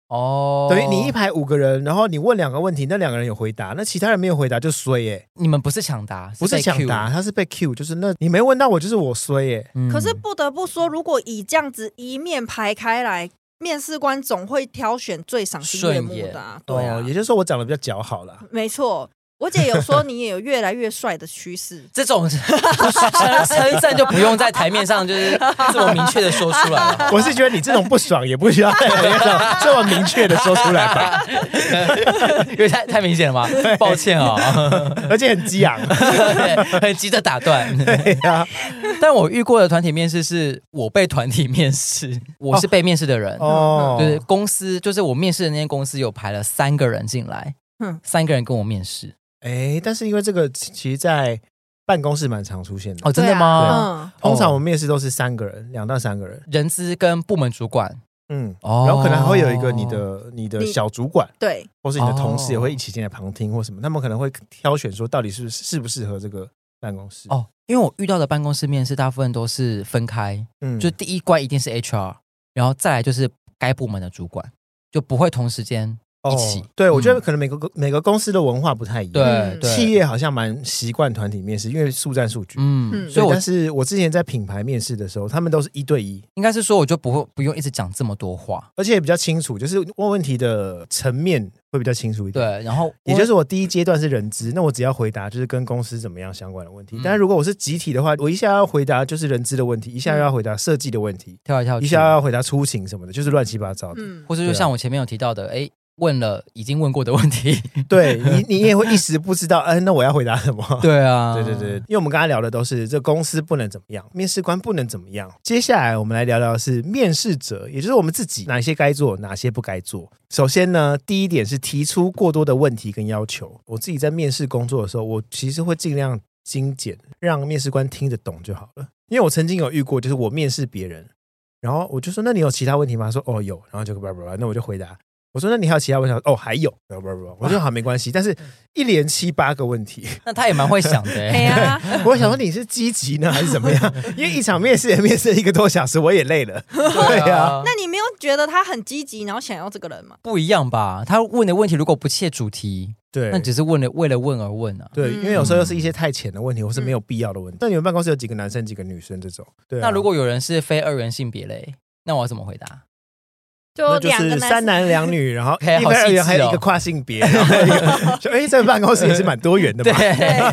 哦，等于你一排五个人，然后你问两个问题，那两个人有回答，那其他人没有回答就衰耶。你们不是抢答，不是抢答，他是被 Q，就是那你没问到我，就是我衰耶。嗯、可是不得不说，如果以这样子一面排开来，面试官总会挑选最赏心悦目的啊。对啊、哦，也就是说我长得比较姣好了。没错。我姐有说你也有越来越帅的趋势，这种 称称赞就不用在台面上就是 这么明确的说出来了。我是觉得你这种不爽也不需要在台面上这么明确的说出来吧，因为太太明显了吗？抱歉啊、哦，而且很激昂，很急着打断。对呀，但我遇过的团体面试是我被团体面试，我是被面试的人。哦，就是公司就是我面试的那间公司有排了三个人进来，嗯，三个人跟我面试。哎，但是因为这个，其实，在办公室蛮常出现的哦。真的吗？通常我们面试都是三个人，两到三个人，人资跟部门主管，嗯，然后可能还会有一个你的你的小主管，对，或是你的同事也会一起进来旁听或什么，他们可能会挑选说到底是适不适合这个办公室哦。因为我遇到的办公室面试大部分都是分开，嗯，就第一关一定是 HR，然后再来就是该部门的主管。就不会同时间一起。哦、对，我觉得可能每个每个公司的文化不太一样。对，对企业好像蛮习惯团体面试，因为速战速决。嗯，所以但是我之前在品牌面试的时候，他们都是一对一，应该是说我就不会不用一直讲这么多话，而且也比较清楚，就是问问题的层面会比较清楚一点。对，然后也就是我第一阶段是人资，那我只要回答就是跟公司怎么样相关的问题。嗯、但是如果我是集体的话，我一下要回答就是人资的问题，一下要回答设计的问题，跳一跳，一下要回答出勤什么的，就是乱七八糟的。嗯，或者就像我前面有提到的，哎。问了已经问过的问题，对你，你也会一时不知道，嗯，那我要回答什么？对啊，对对对，因为我们刚才聊的都是这公司不能怎么样，面试官不能怎么样。接下来我们来聊聊的是面试者，也就是我们自己，哪些该做，哪些不该做。首先呢，第一点是提出过多的问题跟要求。我自己在面试工作的时候，我其实会尽量精简，让面试官听得懂就好了。因为我曾经有遇过，就是我面试别人，然后我就说：“那你有其他问题吗？”他说：“哦，有。”然后就叭叭叭，那我就回答。我说：“那你还有其他问题？”哦，还有，不不不，我说好，没关系。但是一连七八个问题，那他也蛮会想的。对呀，我想说你是积极呢，还是怎么样？因为一场面试也面试一个多小时，我也累了。对呀，那你没有觉得他很积极，然后想要这个人吗？不一样吧？他问的问题如果不切主题，对，那只是问了为了问而问啊。对，因为有时候又是一些太浅的问题，或是没有必要的问题。那你们办公室有几个男生，几个女生这种？对。那如果有人是非二元性别嘞，那我要怎么回答？就就是三男两女，然后一个二元，还有一个跨性别，就哎，这个办公室也是蛮多元的嘛。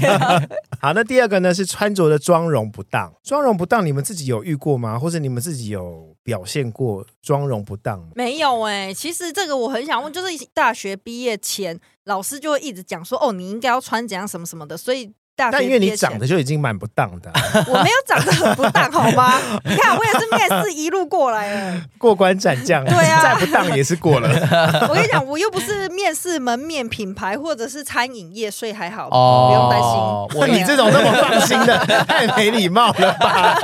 好，那第二个呢是穿着的妆容不当，妆容不当，你们自己有遇过吗？或者你们自己有表现过妆容不当吗？没有哎、欸，其实这个我很想问，就是大学毕业前，老师就会一直讲说，哦，你应该要穿怎样什么什么的，所以。但因为你长得就已经蛮不当的，我没有长得很不当，好吗？你看我也是面试一路过来的，过关斩将，对啊，再不当也是过了。我跟你讲，我又不是面试门面品牌或者是餐饮业，所以还好，哦、不用担心。我你这种那么放心的，太没礼貌了吧？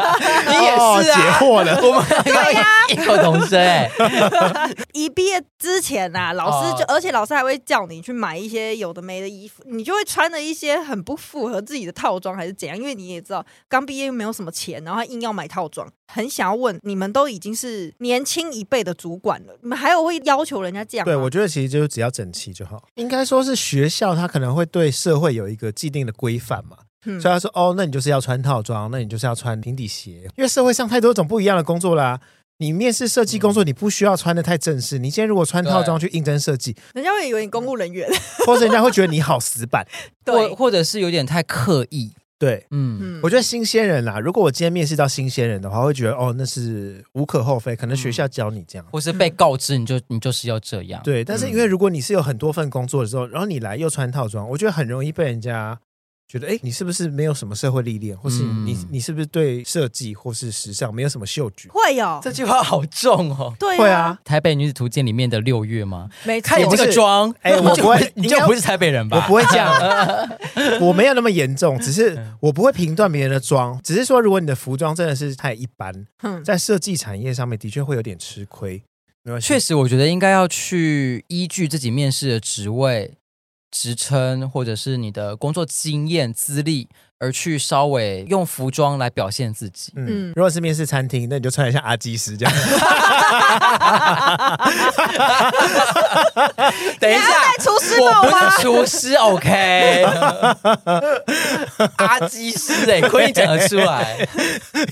你也是啊，解惑了。我们对呀，异口同声哎。一毕业之前、啊，老师就，而且老师还会叫你去买一些有的没的衣服，你就会穿的一些很不符合自己的套装还是怎样？因为你也知道，刚毕业又没有什么钱，然后硬要买套装，很想要问你们都已经是年轻一辈的主管了，你们还有会要求人家这样？对，我觉得其实就是只要整齐就好。应该说是学校他可能会对社会有一个既定的规范嘛，嗯、所以他说哦，那你就是要穿套装，那你就是要穿平底鞋，因为社会上太多种不一样的工作啦。你面试设计工作，你不需要穿的太正式。你今天如果穿套装去应征设计，人家会以为你公务人员，或者人家会觉得你好死板，对，或者是有点太刻意。对，嗯，我觉得新鲜人啦，如果我今天面试到新鲜人的话，会觉得哦，那是无可厚非，可能学校教你这样，或是被告知你就你就是要这样。对，但是因为如果你是有很多份工作的时候，然后你来又穿套装，我觉得很容易被人家。觉得哎，你是不是没有什么社会历练，或是你、嗯、你是不是对设计或是时尚没有什么嗅觉？会有这句话好重哦。对、啊，会啊。台北女子图鉴里面的六月吗？没错，看你这个妆，哎，我 不会，你就不是台北人吧？我不会这样，我没有那么严重，只是我不会评断别人的妆，只是说如果你的服装真的是太一般，在设计产业上面的确会有点吃亏。确实，我觉得应该要去依据自己面试的职位。职称或者是你的工作经验资历，而去稍微用服装来表现自己。嗯，如果是面试餐厅，那你就穿得像阿基师这样。等一下，厨师我不是厨师，OK？阿基师哎，可以讲得出来，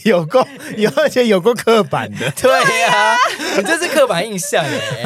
有过有而且有过刻板的，对呀、啊，你这是刻板印象哎。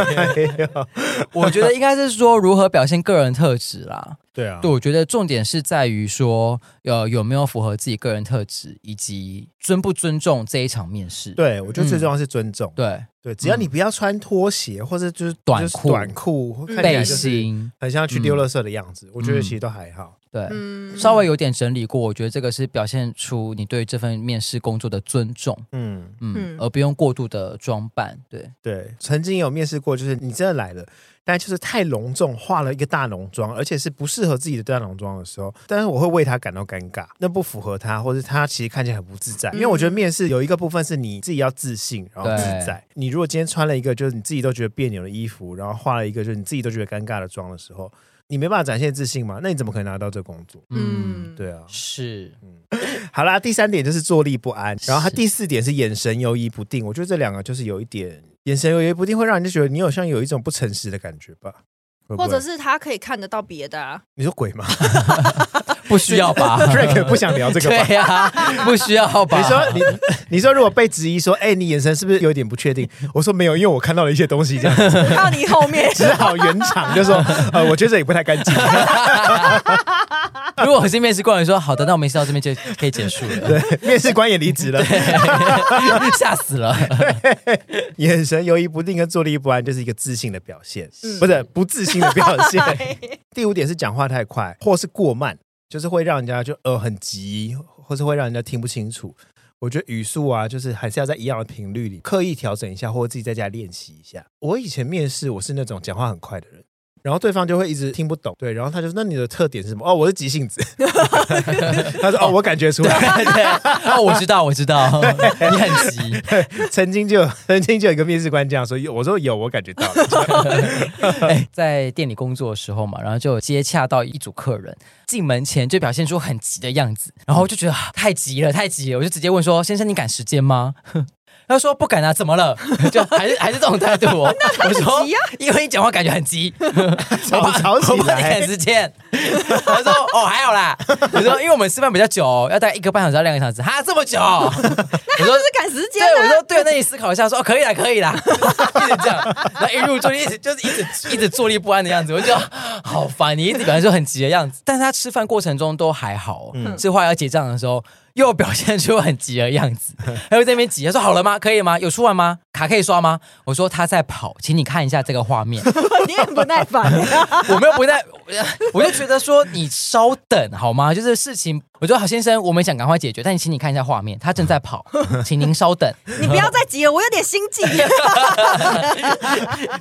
我觉得应该是说如何表现个人特质啦。对啊，对，我觉得重点是在于说，呃，有没有符合自己个人特质，以及尊不尊重这一场面试。对，我觉得最重要是尊重。嗯、对对，只要你不要穿拖鞋，或者就是短裤、短裤、背心，很像去丢垃圾的样子，嗯、我觉得其实都还好。对，嗯、稍微有点整理过，我觉得这个是表现出你对这份面试工作的尊重。嗯嗯，而不用过度的装扮。对对，曾经有面试过，就是你真的来了。但就是太隆重，化了一个大浓妆，而且是不适合自己的大浓妆的时候，但是我会为他感到尴尬，那不符合他，或者他其实看起来很不自在。因为我觉得面试有一个部分是你自己要自信，然后自在。你如果今天穿了一个就是你自己都觉得别扭的衣服，然后化了一个就是你自己都觉得尴尬的妆的时候，你没办法展现自信嘛？那你怎么可能拿到这工作？嗯，对啊，是，嗯，好啦，第三点就是坐立不安，然后他第四点是眼神犹疑不定。我觉得这两个就是有一点。眼神游移不一定会让人家觉得你好像有一种不诚实的感觉吧？会不会或者是他可以看得到别的啊？你说鬼吗 不需要吧？Drake 不想聊这个吧？对呀、啊，不需要吧？你说你你说如果被质疑说，哎、欸，你眼神是不是有点不确定？我说没有，因为我看到了一些东西，这样子。到你后面，只好圆场，就说呃，我觉得这也不太干净。如果我是面试官，说好的，那我们面试到这边就可以结束了。对，面试官也离职了，吓死了。眼神犹豫不定跟坐立不安，就是一个自信的表现，嗯、不是不自信的表现。第五点是讲话太快，或是过慢，就是会让人家就呃很急，或是会让人家听不清楚。我觉得语速啊，就是还是要在一样的频率里刻意调整一下，或者自己在家练习一下。我以前面试，我是那种讲话很快的人。然后对方就会一直听不懂，对，然后他就说：“那你的特点是什么？”哦，我是急性子。他说：“哦，我感觉出来。对 ”对，哦，我知道，我知道，你很急。曾经就曾经就有一个面试官这样说：“我说有，我感觉到了。”在店里工作的时候嘛，然后就接洽到一组客人，进门前就表现出很急的样子，然后就觉得太急了，太急了，我就直接问说：“先生，你赶时间吗？”他说不敢啊，怎么了？就还是还是这种态度。我说，因为你讲话感觉很急，吵吵起来。赶时间。他说哦，还好啦。我说，因为我们吃饭比较久，要大概一个半小时到两个小时，哈，这么久。我说是赶时间。对，我说对，那你思考一下，说可以啦，可以啦。一直这样，然后一入座一直就是一直一直坐立不安的样子，我就好烦。你一直本来就很急的样子，但是他吃饭过程中都还好。嗯，这话要结账的时候。又表现出很急的样子，还会在那边急。他说：“好了吗？可以吗？有出完吗？卡可以刷吗？”我说：“他在跑，请你看一下这个画面。”你很不耐烦。我没有不耐，我就觉得说你稍等好吗？就是事情，我说好先生，我们想赶快解决，但你请你看一下画面，他正在跑，请您稍等。你不要再急了，我有点心急。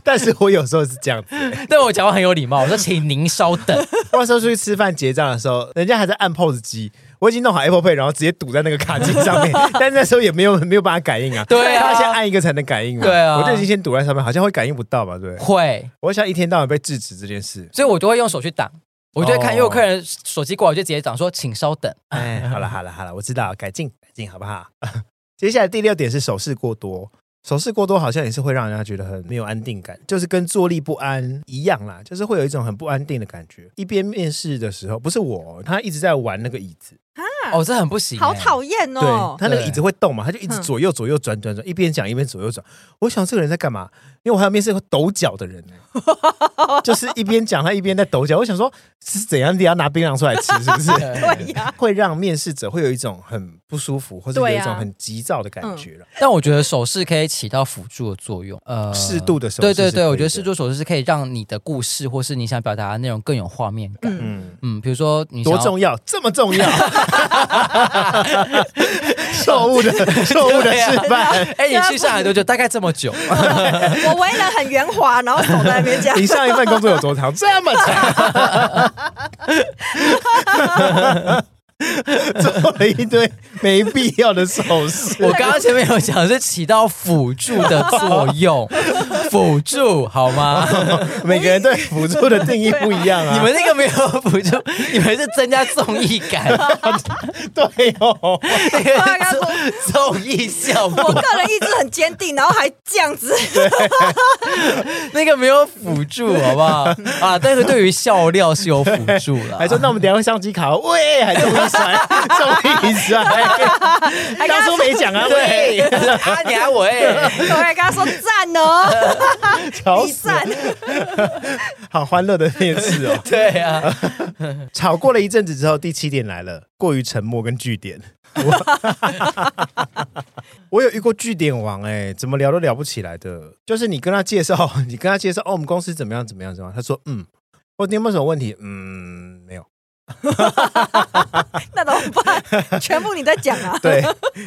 但是我有时候是这样子，对我讲话很有礼貌。我说：“请您稍等。”我那时候出去吃饭结账的时候，人家还在按 POS 机。我已经弄好 Apple Pay，然后直接堵在那个卡机上面，但那时候也没有没有办法感应啊。对啊，他先按一个才能感应啊。对啊，我就已经先堵在上面，好像会感应不到吧？对，会。我想一天到晚被制止这件事，所以我都会用手去挡。我就会看，因为有客人手机过来，我就直接讲说，请稍等。哎，好了好了好了，我知道，改进改进，好不好？接下来第六点是手势过多。手势过多好像也是会让人家觉得很没有安定感，就是跟坐立不安一样啦，就是会有一种很不安定的感觉。一边面试的时候，不是我，他一直在玩那个椅子。哦，这很不行，好讨厌哦！对，他那个椅子会动嘛，他就一直左右左右转转转，一边讲一边左右转。我想这个人在干嘛？因为我还有面试会抖脚的人呢，就是一边讲他一边在抖脚。我想说，是怎样？你要拿槟榔出来吃，是不是？对呀，会让面试者会有一种很不舒服，或者有一种很急躁的感觉了。但我觉得手势可以起到辅助的作用，呃，适度的手势，对对对，我觉得适度手势是可以让你的故事或是你想表达的内容更有画面感。嗯嗯，比如说你多重要，这么重要。错误的 错误的示范。哎、欸，你去上海多久？大概这么久。我为人很圆滑，然后手在那边讲。你上一份工作有多长？这么长。做了一堆没必要的手势。我刚刚前面有讲是起到辅助的作用，辅助好吗？每个人对辅助的定义不一样啊。你们那个没有辅助，你们是增加综艺感。对哦，那个综艺效果。我个人意志很坚定，然后还这样子。那个没有辅助，好不好？啊，但是对于笑料是有辅助了。还说那我们等下会相机卡，喂，还是。帅，综艺帅，当初没讲啊，对，啊，你还喂，我还跟他说赞哦，吵死了，好欢乐的面试哦，对啊，吵过了一阵子之后，第七点来了，过于沉默跟据点，我，我有遇过据点王，哎，怎么聊都聊不起来的，就是你跟他介绍，你跟他介绍，哦，我们公司怎么样怎么样怎么样，他说，嗯，我你有没有什么问题？嗯，没有。那怎么办？全部你在讲啊？对，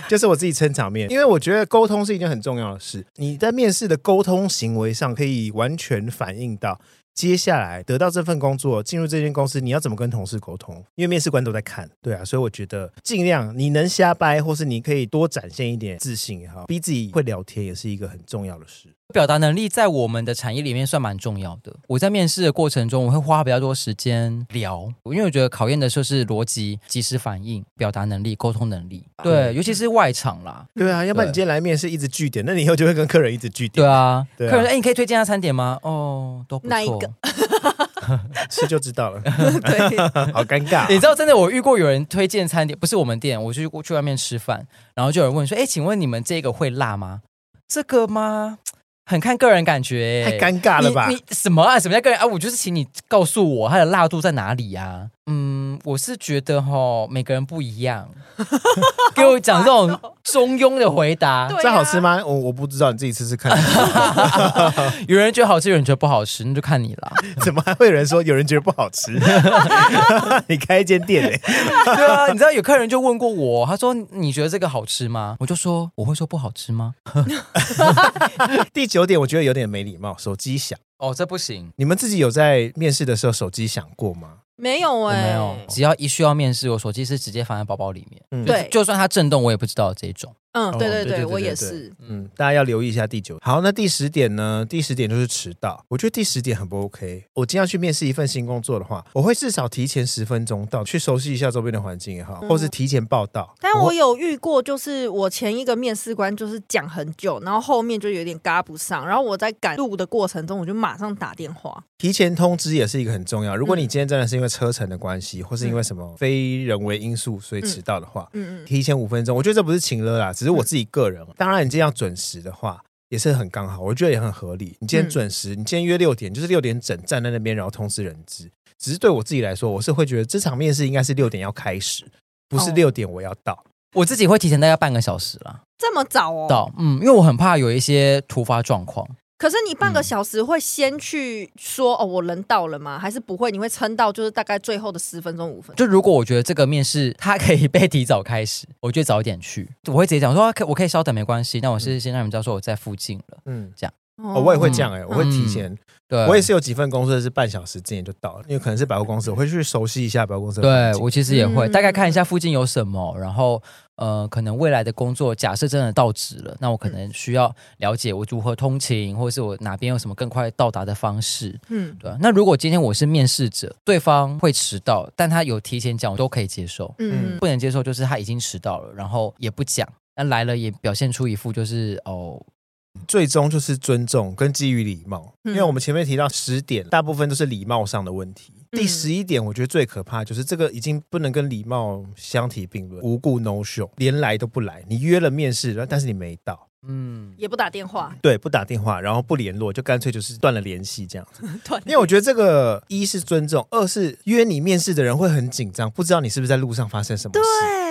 就是我自己撑场面，因为我觉得沟通是一件很重要的事。你在面试的沟通行为上，可以完全反映到接下来得到这份工作，进入这间公司，你要怎么跟同事沟通？因为面试官都在看，对啊，所以我觉得尽量你能瞎掰，或是你可以多展现一点自信也好，逼自己会聊天也是一个很重要的事。表达能力在我们的产业里面算蛮重要的。我在面试的过程中，我会花比较多时间聊，因为我觉得考验的就是逻辑、及时反应、表达能力、沟通能力。对，尤其是外场啦。对啊，要不然你今天来面试一直据点，那你以后就会跟客人一直据点。对啊，对啊，客人说：“哎，你可以推荐下餐点吗？”哦，都不错。哪一个？吃就知道了。对，好尴尬。你知道，真的，我遇过有人推荐餐点，不是我们店，我去去外面吃饭，然后就有人问说：“哎，请问你们这个会辣吗？这个吗？”很看个人感觉，太尴尬了吧？你，你什么啊？什么叫个人啊？我就是请你告诉我它的辣度在哪里呀、啊？嗯，我是觉得哈，每个人不一样。给我讲这种中庸的回答，这好吃吗？我我不知道，你自己吃吃看。有人觉得好吃，有人觉得不好吃，那就看你了。怎么还会有人说有人觉得不好吃？你开一间店哎？对啊，你知道有客人就问过我，他说你觉得这个好吃吗？我就说我会说不好吃吗？第九点我觉得有点没礼貌，手机响。哦，这不行。你们自己有在面试的时候手机响过吗？没有哎、欸，没有。只要一需要面试，我手机是直接放在包包里面。嗯，对，就算它震动，我也不知道这一种。嗯，对对对，我也是。嗯，大家要留意一下第九。好，那第十点呢？第十点就是迟到。我觉得第十点很不 OK。我今天要去面试一份新工作的话，我会至少提前十分钟到，去熟悉一下周边的环境也好，或是提前报到。但我有遇过，就是我前一个面试官就是讲很久，然后后面就有点嘎不上，然后我在赶路的过程中，我就马上打电话。提前通知也是一个很重要。如果你今天真的是因为车程的关系，或是因为什么非人为因素所以迟到的话，嗯嗯，提前五分钟，我觉得这不是情了啦，只是我自己个人。当然，你这样准时的话也是很刚好，我觉得也很合理。你今天准时，你今天约六点，就是六点整站在那边，然后通知人资。只是对我自己来说，我是会觉得这场面试应该是六点要开始，不是六点我要到。哦，我自己会提前大概半个小时啦。这么早哦？到，嗯，因为我很怕有一些突发状况。可是你半个小时会先去说、嗯、哦，我人到了吗？还是不会？你会撑到就是大概最后的十分钟、五分钟？就如果我觉得这个面试它可以被提早开始，我就早一点去。我会直接讲说，可我可以稍等，没关系。那我是先让你们知道说我在附近了，嗯，这样。哦，我也会这样哎、欸，我会提前。嗯、对，我也是有几份公司是半小时之前就到了，因为可能是百货公司，我会去熟悉一下百货公司。对，我其实也会大概看一下附近有什么，然后呃，可能未来的工作假设真的到职了，那我可能需要了解我如何通勤，或者是我哪边有什么更快到达的方式。嗯，对。那如果今天我是面试者，对方会迟到，但他有提前讲，我都可以接受。嗯，不能接受就是他已经迟到了，然后也不讲，那来了也表现出一副就是哦。最终就是尊重跟基于礼貌，因为我们前面提到十点，大部分都是礼貌上的问题。第十一点，我觉得最可怕就是这个已经不能跟礼貌相提并论，无故 no show，连来都不来。你约了面试，但是你没到，嗯，也不打电话，对，不打电话，然后不联络，就干脆就是断了联系这样子。因为我觉得这个一是尊重，二是约你面试的人会很紧张，不知道你是不是在路上发生什么事。对。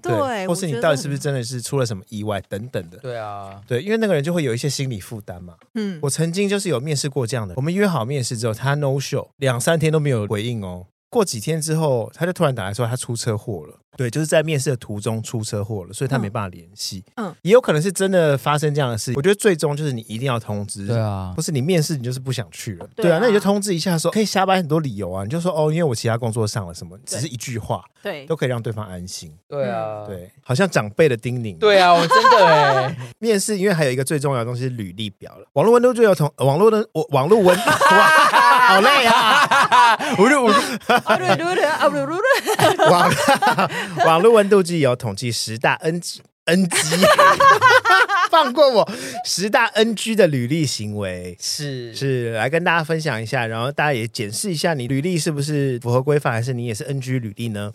对，对，或是你到底是不是真的是出了什么意外等等的。对啊，对，因为那个人就会有一些心理负担嘛。嗯，我曾经就是有面试过这样的，我们约好面试之后，他 no show，两三天都没有回应哦。过几天之后，他就突然打来说他出车祸了。对，就是在面试的途中出车祸了，所以他没办法联系。嗯，也有可能是真的发生这样的事。我觉得最终就是你一定要通知。对啊，不是你面试你就是不想去了。对啊，那你就通知一下说，可以瞎掰很多理由啊。你就说哦，因为我其他工作上了什么，只是一句话，对，都可以让对方安心。对啊，对，好像长辈的叮咛。对啊，我真的哎。面试因为还有一个最重要的东西是履历表了。网络温度就有统，网络的我网络温哇。好累啊！网络网络温度计有统计十大 NG NG，放过我十大 NG 的履历行为是是来跟大家分享一下，然后大家也检视一下你履历是不是符合规范，还是你也是 NG 履历呢？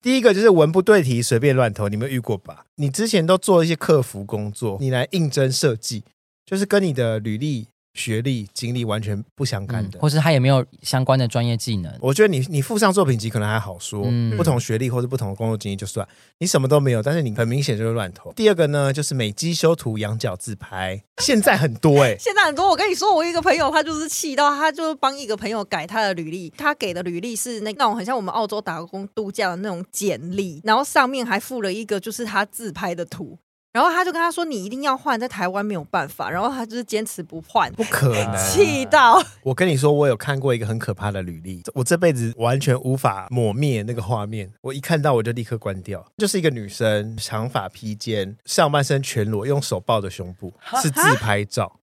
第一个就是文不对题，随便乱投，你们遇过吧？你之前都做一些客服工作，你来应征设计，就是跟你的履历。学历、经历完全不相干的，嗯，或是他也没有相关的专业技能。我觉得你你附上作品集可能还好说，嗯、不同学历或者不同的工作经历就算。你什么都没有，但是你很明显就是乱投。第二个呢，就是美肌修图、羊角自拍，现在很多哎、欸，现在很多。我跟你说，我一个朋友他就是气到，他就帮一个朋友改他的履历，他给的履历是那那种很像我们澳洲打工度假的那种简历，然后上面还附了一个就是他自拍的图。然后他就跟他说：“你一定要换，在台湾没有办法。”然后他就是坚持不换，不可能，气到我跟你说，我有看过一个很可怕的履历，我这辈子完全无法抹灭那个画面。我一看到我就立刻关掉，就是一个女生，长发披肩，上半身全裸，用手抱着胸部，是自拍照。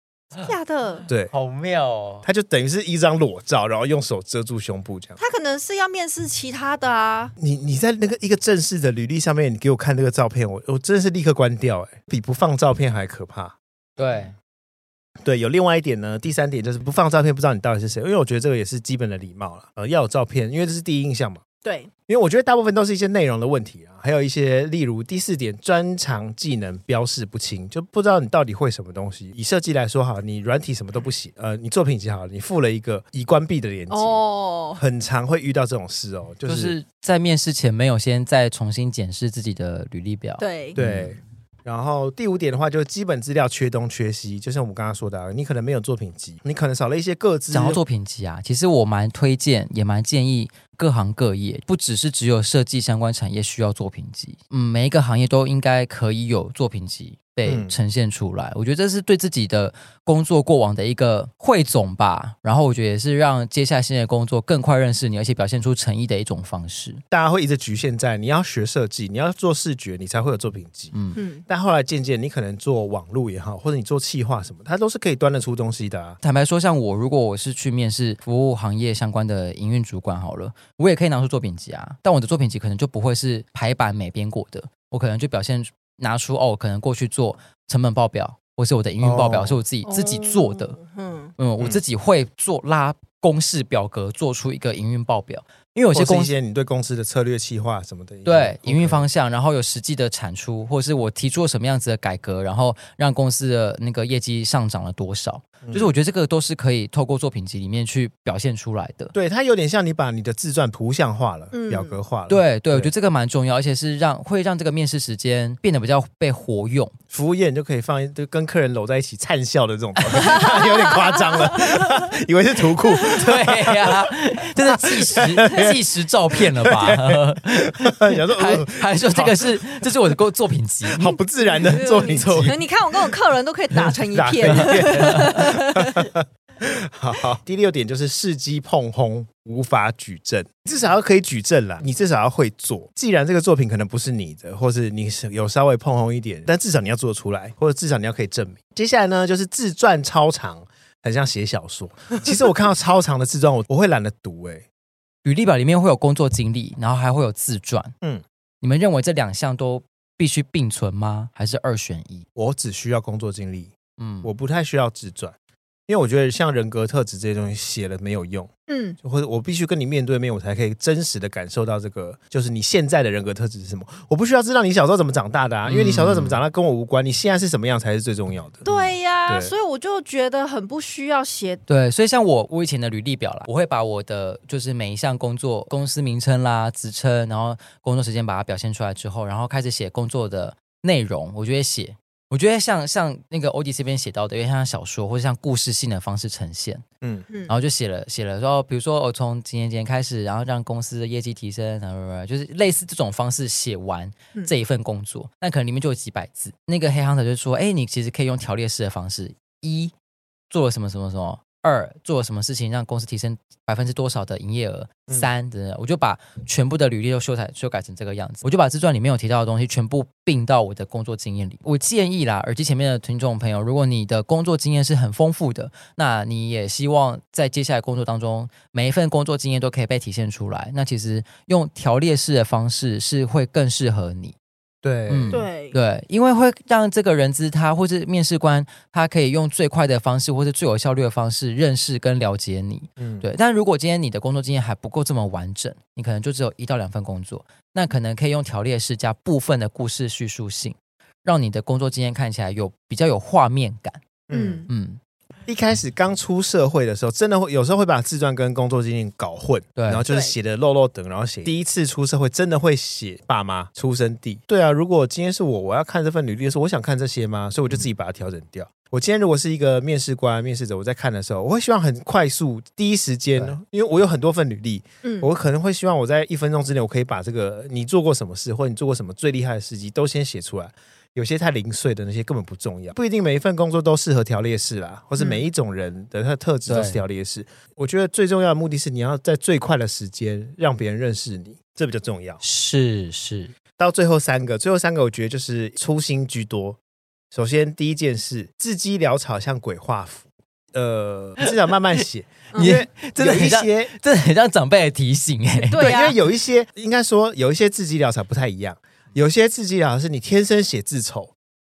假的，对，好妙哦！他就等于是一张裸照，然后用手遮住胸部这样。他可能是要面试其他的啊。你你在那个一个正式的履历上面，你给我看那个照片，我我真的是立刻关掉，哎，比不放照片还可怕。对，对，有另外一点呢，第三点就是不放照片，不知道你到底是谁，因为我觉得这个也是基本的礼貌了，呃，要有照片，因为这是第一印象嘛。对，因为我觉得大部分都是一些内容的问题啊，还有一些例如第四点，专长技能标示不清，就不知道你到底会什么东西。以设计来说，哈，你软体什么都不行，呃，你作品集好了，你附了一个已关闭的链接，哦，很常会遇到这种事哦，就是、就是、在面试前没有先再重新检视自己的履历表，对对。然后第五点的话，就是基本资料缺东缺西，就像我们刚刚说的、啊，你可能没有作品集，你可能少了一些个资。讲到作品集啊，其实我蛮推荐，也蛮建议各行各业，不只是只有设计相关产业需要作品集，嗯，每一个行业都应该可以有作品集。被呈现出来，我觉得这是对自己的工作过往的一个汇总吧。然后我觉得也是让接下来新的工作更快认识你，而且表现出诚意的一种方式。大家会一直局限在你要学设计，你要做视觉，你才会有作品集。嗯嗯。但后来渐渐，你可能做网络也好，或者你做企划什么，它都是可以端得出东西的啊。坦白说，像我如果我是去面试服务行业相关的营运主管好了，我也可以拿出作品集啊。但我的作品集可能就不会是排版美编过的，我可能就表现。拿出哦，可能过去做成本报表，或是我的营运报表，哦、是我自己自己做的。嗯嗯，我自己会做拉公式表格，做出一个营运报表。因为有些公司，你对公司的策略计划什么的，对营运方向，然后有实际的产出，或者是我提出了什么样子的改革，然后让公司的那个业绩上涨了多少，嗯、就是我觉得这个都是可以透过作品集里面去表现出来的。对，它有点像你把你的自传图像化了，嗯、表格化了。对对，对，我觉得这个蛮重要，而且是让会让这个面试时间变得比较被活用。服务业你就可以放一，就跟客人搂在一起灿笑的这种，有点夸张了，以为是图库。对呀、啊，真的计时。计时照片了吧？说还还说这个是这是我的作作品集，好不自然的作品集。你看我跟我客人都可以打成一片。好，第六点就是事机碰轰，无法举证，至少要可以举证啦。你至少要会做。既然这个作品可能不是你的，或是你是有稍微碰轰一点，但至少你要做出来，或者至少你要可以证明。接下来呢，就是自传超长，很像写小说。其实我看到超长的自传，我我会懒得读、欸，哎。履历表里面会有工作经历，然后还会有自传。嗯，你们认为这两项都必须并存吗？还是二选一？我只需要工作经历。嗯，我不太需要自传。因为我觉得像人格特质这些东西写了没有用，嗯，或者我必须跟你面对面，我才可以真实的感受到这个，就是你现在的人格特质是什么。我不需要知道你小时候怎么长大的啊，因为你小时候怎么长大跟我无关，你现在是什么样才是最重要的。对呀、啊，对所以我就觉得很不需要写。对，所以像我我以前的履历表啦，我会把我的就是每一项工作公司名称啦、职称，然后工作时间把它表现出来之后，然后开始写工作的内容，我就会写。我觉得像像那个欧迪这边写到的，有点像小说或者像故事性的方式呈现，嗯嗯，然后就写了写了说，比如说我从几年前开始，然后让公司的业绩提升，然后就是类似这种方式写完这一份工作，那、嗯、可能里面就有几百字。那个黑 hunter 就说，哎，你其实可以用条列式的方式，一做了什么什么什么。二做了什么事情让公司提升百分之多少的营业额？三等等，我就把全部的履历都修改修改成这个样子。我就把自传里面有提到的东西全部并到我的工作经验里。我建议啦，耳机前面的听众朋友，如果你的工作经验是很丰富的，那你也希望在接下来工作当中，每一份工作经验都可以被体现出来。那其实用条列式的方式是会更适合你。对，嗯，对，对，因为会让这个人资他或是面试官，他可以用最快的方式或是最有效率的方式认识跟了解你，嗯，对。但如果今天你的工作经验还不够这么完整，你可能就只有一到两份工作，那可能可以用条列式加部分的故事叙述性，让你的工作经验看起来有比较有画面感，嗯。嗯。嗯一开始刚出社会的时候，真的会有时候会把自传跟工作经验搞混，对，然后就是写的漏漏等，然后写第一次出社会真的会写爸妈出生地，对啊，如果今天是我，我要看这份履历的时候，我想看这些吗？所以我就自己把它调整掉。嗯、我今天如果是一个面试官、面试者，我在看的时候，我会希望很快速、第一时间，因为我有很多份履历，嗯，我可能会希望我在一分钟之内，我可以把这个你做过什么事，或者你做过什么最厉害的事迹都先写出来。有些太零碎的那些根本不重要，不一定每一份工作都适合调列式啦，或是每一种人的他的特质都是调列式。我觉得最重要的目的是你要在最快的时间让别人认识你，这比较重要。是是，到最后三个，最后三个我觉得就是粗心居多。首先第一件事，字迹潦草像鬼画符，呃，至少慢慢写，因为真的有一些，真的很像长辈的提醒哎、欸。对啊，因为有一些应该说有一些字迹潦草不太一样。有些字迹啊，是你天生写字丑，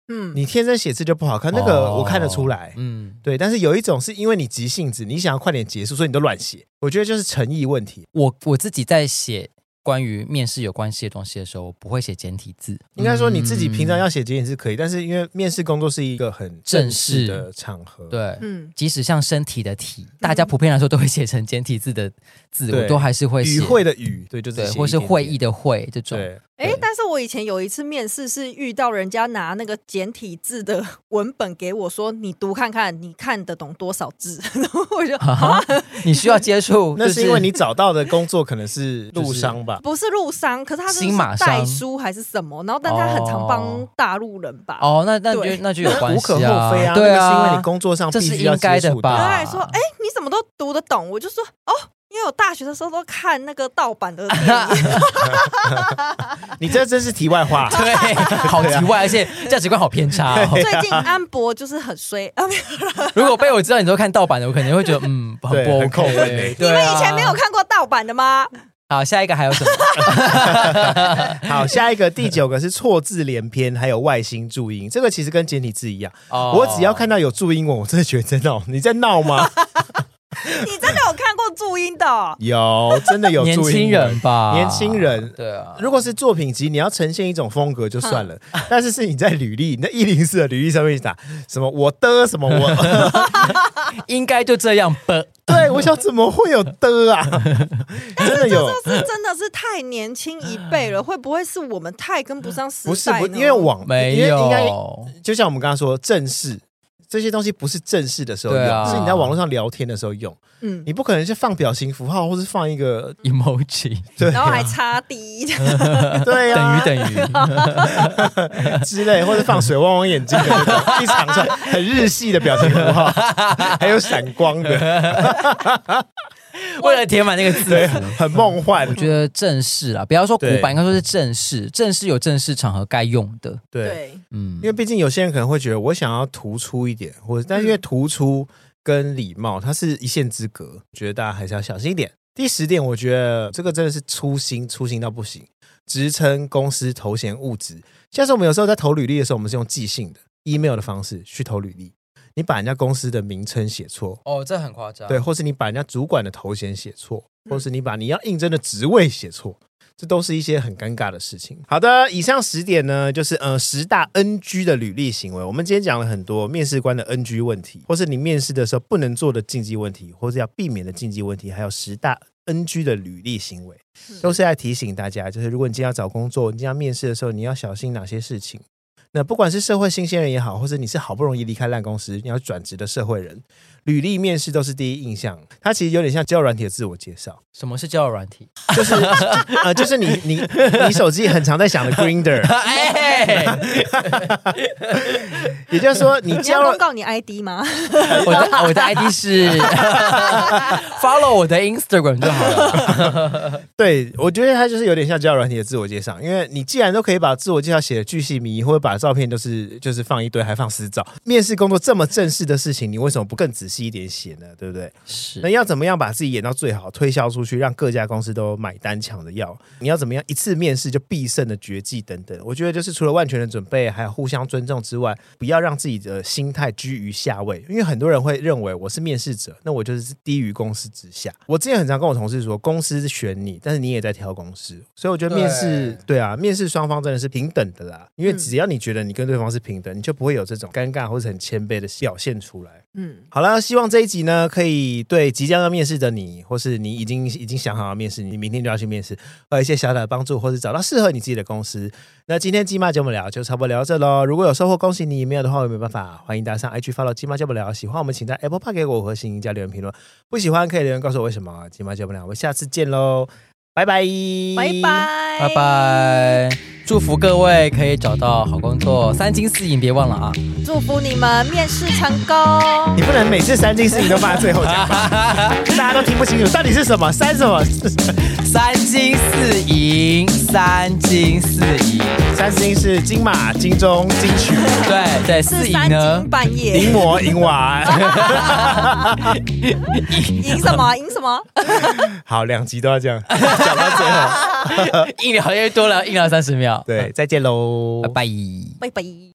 嗯，你天生写字就不好看，那个我看得出来，嗯，对。但是有一种是因为你急性子，你想要快点结束，所以你都乱写。我觉得就是诚意问题。我我自己在写。关于面试有关系的东西的时候，我不会写简体字。应该说你自己平常要写简体字可以，嗯、但是因为面试工作是一个很正式的场合，对，嗯，即使像身体的体，大家普遍来说都会写成简体字的字，我都还是会写。与会的语，对，就是对，或是会议的会这种。对哎，但是我以前有一次面试是遇到人家拿那个简体字的 文本给我说，你读看看，你看得懂多少字？然后我就啊，你需要接触，那是因为你找到的工作可能是陆商吧？不是陆商，可是他是代书还是什么？然后但他很常帮大陆人吧？哦，那那就那就有关系啊，无可厚非啊，对啊，是因为你工作上必须要接触的。他还说，哎，你怎么都读得懂？我就说，哦。因为我大学的时候都看那个盗版的电影，你这真是题外话，对，好题外，而且价值观好偏差。最近安博就是很衰啊！如果被我知道你都看盗版的，我肯定会觉得嗯，很不 OK。你们以前没有看过盗版的吗？好，下一个还有什么？好，下一个第九个是错字连篇，还有外星注音。这个其实跟简体字一样，我只要看到有注音文，我真的觉得在闹。你在闹吗？你真的有看过注音的？有，真的有 注音。年轻人吧，年轻人。对啊，如果是作品集，你要呈现一种风格就算了。但是是你在履历，你在一零四的履历上面打什么我的什么我，应该就这样吧。对，我想怎么会有的啊？真的有，是真的是太年轻一辈了，会不会是我们太跟不上时代？不是，不，因为网没有，应该就像我们刚刚说正式。这些东西不是正式的时候用，啊、是你在网络上聊天的时候用。嗯，你不可能是放表情符号，或是放一个 emoji，对、啊，然后还插 D，对、啊，等于等于。之类，或者放水汪汪眼睛的那种一长串很日系的表情符号，还有闪光的。为了填满那个字，很梦幻。我觉得正式啊，不要说古板，应该说是正式。正式有正式场合该用的。对，嗯，因为毕竟有些人可能会觉得，我想要突出一点，或者，但是因为突出跟礼貌，它是一线之隔，我觉得大家还是要小心一点。第十点，我觉得这个真的是粗心，粗心到不行。职称、公司头衔、物质，像是我们有时候在投履历的时候，我们是用寄信的 email 的方式去投履历。你把人家公司的名称写错哦，这很夸张。对，或是你把人家主管的头衔写错，或是你把你要应征的职位写错，这都是一些很尴尬的事情。好的，以上十点呢，就是呃十大 NG 的履历行为。我们今天讲了很多面试官的 NG 问题，或是你面试的时候不能做的禁忌问题，或是要避免的禁忌问题，还有十大 NG 的履历行为，都是在提醒大家，就是如果你今天要找工作，你今天要面试的时候，你要小心哪些事情。那不管是社会新鲜人也好，或者你是好不容易离开烂公司，你要转职的社会人，履历面试都是第一印象。它其实有点像交友软体的自我介绍。什么是交友软体？就是 呃，就是你你你手机很常在想的 Grinder，。也就是说，你交了公告你 ID 吗？我的我的 ID 是 follow 我的 Instagram 就好了。对，我觉得它就是有点像交友软体的自我介绍，因为你既然都可以把自我介绍写的巨细靡遗，或者把照片就是就是放一堆，还放私照，面试工作这么正式的事情，你为什么不更仔细一点写呢？对不对？是。那要怎么样把自己演到最好，推销出去，让各家公司都买单抢着要？你要怎么样一次面试就必胜的绝技等等？我觉得就是除了万全的准备，还有互相尊重之外，不要让自己的心态居于下位，因为很多人会认为我是面试者，那我就是低于公司之下。我之前很常跟我同事说，公司选你，但是你也在挑公司，所以我觉得面试对，对啊，面试双方真的是平等的啦，因为只要你觉得你跟对方是平等，你就不会有这种尴尬或者很谦卑的表现出来。嗯，好了，希望这一集呢，可以对即将要面试的你，或是你已经已经想好要面试，你明天就要去面试，会有一些小小的帮助，或是找到适合你自己的公司。那今天鸡妈教不聊就差不多聊到这喽。如果有收获，恭喜你；没有的话，我也没办法。欢迎大家上 IG follow 鸡妈教不聊。喜欢我们，请在 Apple Park 给我五颗星加留言评论。不喜欢可以留言告诉我为什么。鸡妈教不聊，我们下次见喽，拜拜，拜拜，拜拜。祝福各位可以找到好工作，三金四银别忘了啊！祝福你们面试成功。你不能每次三金四银都放在最后讲，大家都听不清楚到底是什么三什么？三金四银，三金四银，三金是金马、金钟、金曲，对对，四银呢？半夜银魔、银娃，赢什么？赢什么？好，两集都要这样讲到最后，硬聊又多了，硬聊三十秒。对，再见喽，拜拜，拜拜。